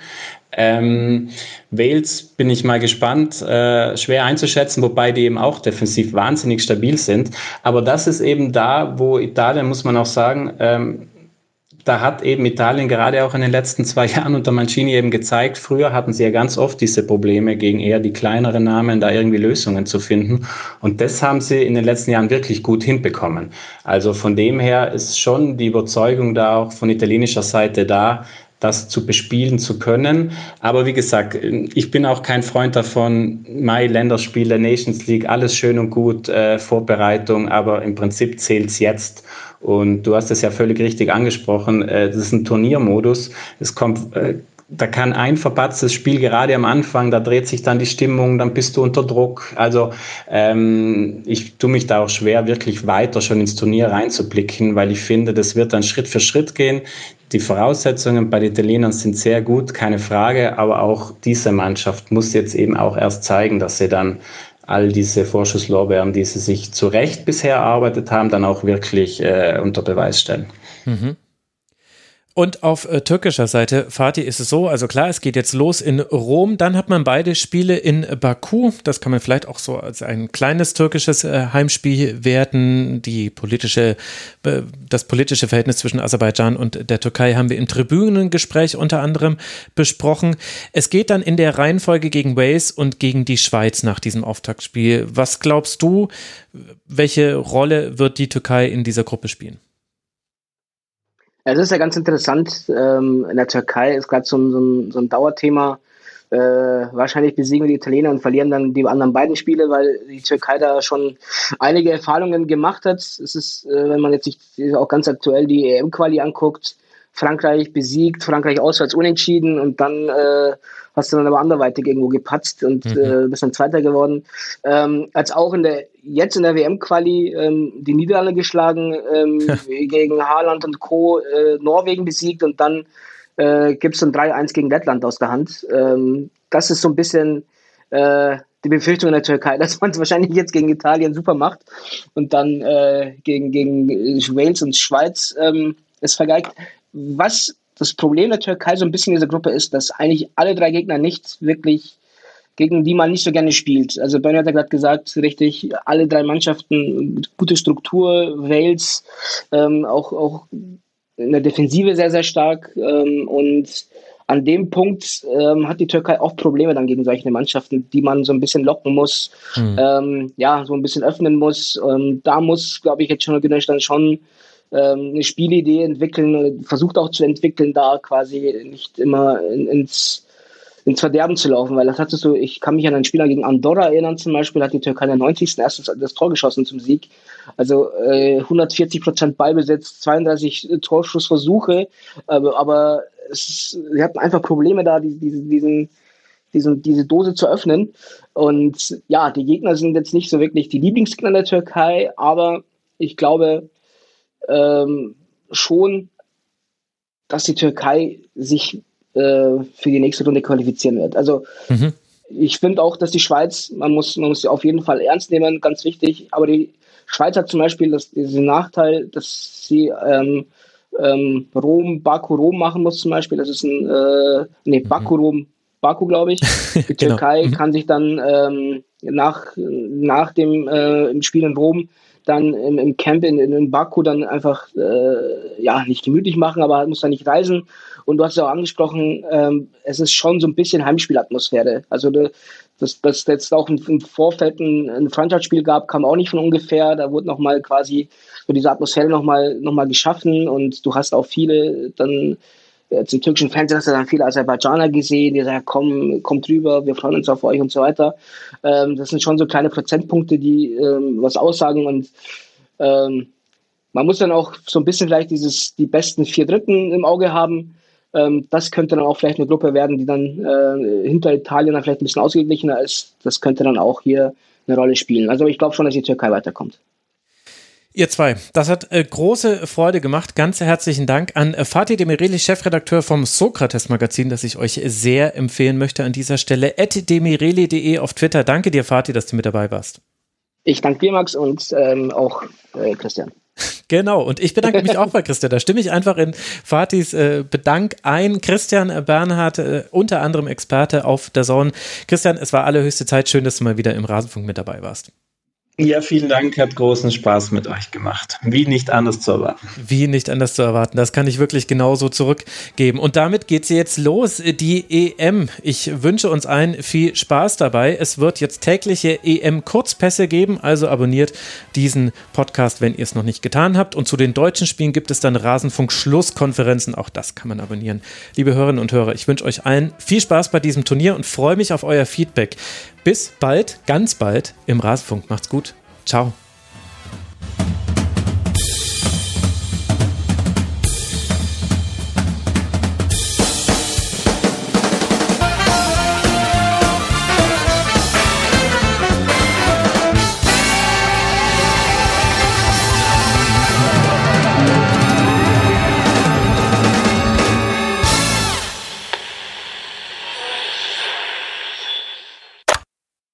Ähm, Wales bin ich mal gespannt, äh, schwer einzuschätzen, wobei die eben auch defensiv wahnsinnig stabil sind. Aber das ist eben da, wo Italien, muss man auch sagen, ähm, da hat eben Italien gerade auch in den letzten zwei *laughs* Jahren unter Mancini eben gezeigt, früher hatten sie ja ganz oft diese Probleme, gegen eher die kleineren Namen da irgendwie Lösungen zu finden. Und das haben sie in den letzten Jahren wirklich gut hinbekommen. Also von dem her ist schon die Überzeugung da auch von italienischer Seite da, das zu bespielen zu können. Aber wie gesagt, ich bin auch kein Freund davon, Mai, Länderspiele, Nations League, alles schön und gut, äh, Vorbereitung, aber im Prinzip zählt's jetzt. Und du hast es ja völlig richtig angesprochen, äh, das ist ein Turniermodus. Es kommt, äh, da kann ein verpatztes Spiel gerade am Anfang, da dreht sich dann die Stimmung, dann bist du unter Druck. Also ähm, ich tue mich da auch schwer, wirklich weiter schon ins Turnier reinzublicken, weil ich finde, das wird dann Schritt für Schritt gehen. Die Voraussetzungen bei den Italienern sind sehr gut, keine Frage, aber auch diese Mannschaft muss jetzt eben auch erst zeigen, dass sie dann all diese Vorschusslorbeeren, die sie sich zu Recht bisher erarbeitet haben, dann auch wirklich äh, unter Beweis stellen. Mhm. Und auf äh, türkischer Seite, Fatih, ist es so, also klar, es geht jetzt los in Rom, dann hat man beide Spiele in Baku, das kann man vielleicht auch so als ein kleines türkisches äh, Heimspiel werten. Die politische, äh, das politische Verhältnis zwischen Aserbaidschan und der Türkei haben wir im Tribünengespräch unter anderem besprochen. Es geht dann in der Reihenfolge gegen Wales und gegen die Schweiz nach diesem Auftaktspiel. Was glaubst du, welche Rolle wird die Türkei in dieser Gruppe spielen? Es ist ja ganz interessant. Ähm, in der Türkei ist gerade so, so, so, ein Dauerthema. Äh, wahrscheinlich besiegen die Italiener und verlieren dann die anderen beiden Spiele, weil die Türkei da schon einige Erfahrungen gemacht hat. Es ist, äh, wenn man jetzt sich auch ganz aktuell die EM-Quali anguckt, Frankreich besiegt, Frankreich auswärts unentschieden und dann äh, hast du dann aber anderweitig irgendwo gepatzt und mhm. äh, bist dann Zweiter geworden. Ähm, als auch in der jetzt in der WM-Quali ähm, die Niederlande geschlagen, ähm, *laughs* gegen Haaland und Co. Äh, Norwegen besiegt und dann äh, gibt es dann 3-1 gegen Lettland aus der Hand. Ähm, das ist so ein bisschen äh, die Befürchtung in der Türkei, *laughs* dass man es wahrscheinlich jetzt gegen Italien super macht und dann äh, gegen, gegen Wales und Schweiz ähm, es vergeigt. Was das Problem der Türkei so ein bisschen in dieser Gruppe ist, dass eigentlich alle drei Gegner nicht wirklich gegen die man nicht so gerne spielt. Also Bernie hat ja gerade gesagt, richtig, alle drei Mannschaften, gute Struktur, Wales, ähm, auch, auch in der Defensive sehr, sehr stark ähm, und an dem Punkt ähm, hat die Türkei auch Probleme dann gegen solche Mannschaften, die man so ein bisschen locken muss, mhm. ähm, ja, so ein bisschen öffnen muss. Da muss, glaube ich, jetzt schon Güneş dann schon ähm, eine Spielidee entwickeln, versucht auch zu entwickeln, da quasi nicht immer in, ins ins Verderben zu laufen, weil das hattest du, ich kann mich an ein Spieler gegen Andorra erinnern zum Beispiel, hat die Türkei in der 90. erst das Tor geschossen zum Sieg. Also äh, 140 Prozent Ballbesitz, 32 Torschussversuche, aber, aber es sie hatten einfach Probleme da, die, die, diesen, diesen, diese Dose zu öffnen. Und ja, die Gegner sind jetzt nicht so wirklich die Lieblingsgegner der Türkei, aber ich glaube ähm, schon, dass die Türkei sich äh, für die nächste Runde qualifizieren wird. Also mhm. ich finde auch, dass die Schweiz, man muss, man muss sie auf jeden Fall ernst nehmen, ganz wichtig, aber die Schweiz hat zum Beispiel das, diesen Nachteil, dass sie ähm, ähm, Rom, Baku, Rom machen muss zum Beispiel. Das ist ein, äh, nee, mhm. Baku, Rom, Baku, glaube ich. *laughs* Die genau. Türkei mhm. kann sich dann ähm, nach, nach dem äh, Spiel in Rom dann im, im Camp in, in Baku dann einfach äh, ja nicht gemütlich machen, aber muss dann nicht reisen. Und du hast ja auch angesprochen, ähm, es ist schon so ein bisschen Heimspielatmosphäre. Also dass das jetzt auch im Vorfeld ein, ein Freundschaftsspiel gab, kam auch nicht von ungefähr. Da wurde nochmal quasi so diese Atmosphäre nochmal noch mal geschaffen und du hast auch viele dann jetzt im türkischen Fernsehen hast du dann viele Aserbaidschaner gesehen, die sagen, komm, kommt rüber, wir freuen uns auf euch und so weiter. Ähm, das sind schon so kleine Prozentpunkte, die ähm, was aussagen und ähm, man muss dann auch so ein bisschen vielleicht dieses, die besten vier Dritten im Auge haben. Ähm, das könnte dann auch vielleicht eine Gruppe werden, die dann äh, hinter Italien dann vielleicht ein bisschen ausgeglichener ist. Das könnte dann auch hier eine Rolle spielen. Also ich glaube schon, dass die Türkei weiterkommt. Ihr zwei, das hat äh, große Freude gemacht. Ganz herzlichen Dank an äh, Fatih Demireli, Chefredakteur vom Sokrates Magazin, das ich euch sehr empfehlen möchte an dieser Stelle. demireli.de auf Twitter. Danke dir, Fatih, dass du mit dabei warst. Ich danke dir, Max, und ähm, auch äh, Christian. *laughs* Genau, und ich bedanke mich auch bei Christian. Da stimme ich einfach in Fatis äh, Bedank ein. Christian Bernhard, äh, unter anderem Experte auf der Zone. Christian, es war allerhöchste Zeit. Schön, dass du mal wieder im Rasenfunk mit dabei warst. Ja, vielen Dank, hat großen Spaß mit euch gemacht. Wie nicht anders zu erwarten. Wie nicht anders zu erwarten. Das kann ich wirklich genauso zurückgeben. Und damit geht sie jetzt los, die EM. Ich wünsche uns allen viel Spaß dabei. Es wird jetzt tägliche EM-Kurzpässe geben, also abonniert diesen Podcast, wenn ihr es noch nicht getan habt. Und zu den deutschen Spielen gibt es dann Rasenfunk-Schlusskonferenzen. Auch das kann man abonnieren. Liebe Hörerinnen und Hörer, ich wünsche euch allen viel Spaß bei diesem Turnier und freue mich auf euer Feedback. Bis bald, ganz bald im Rasenfunk. Macht's gut. Ciao.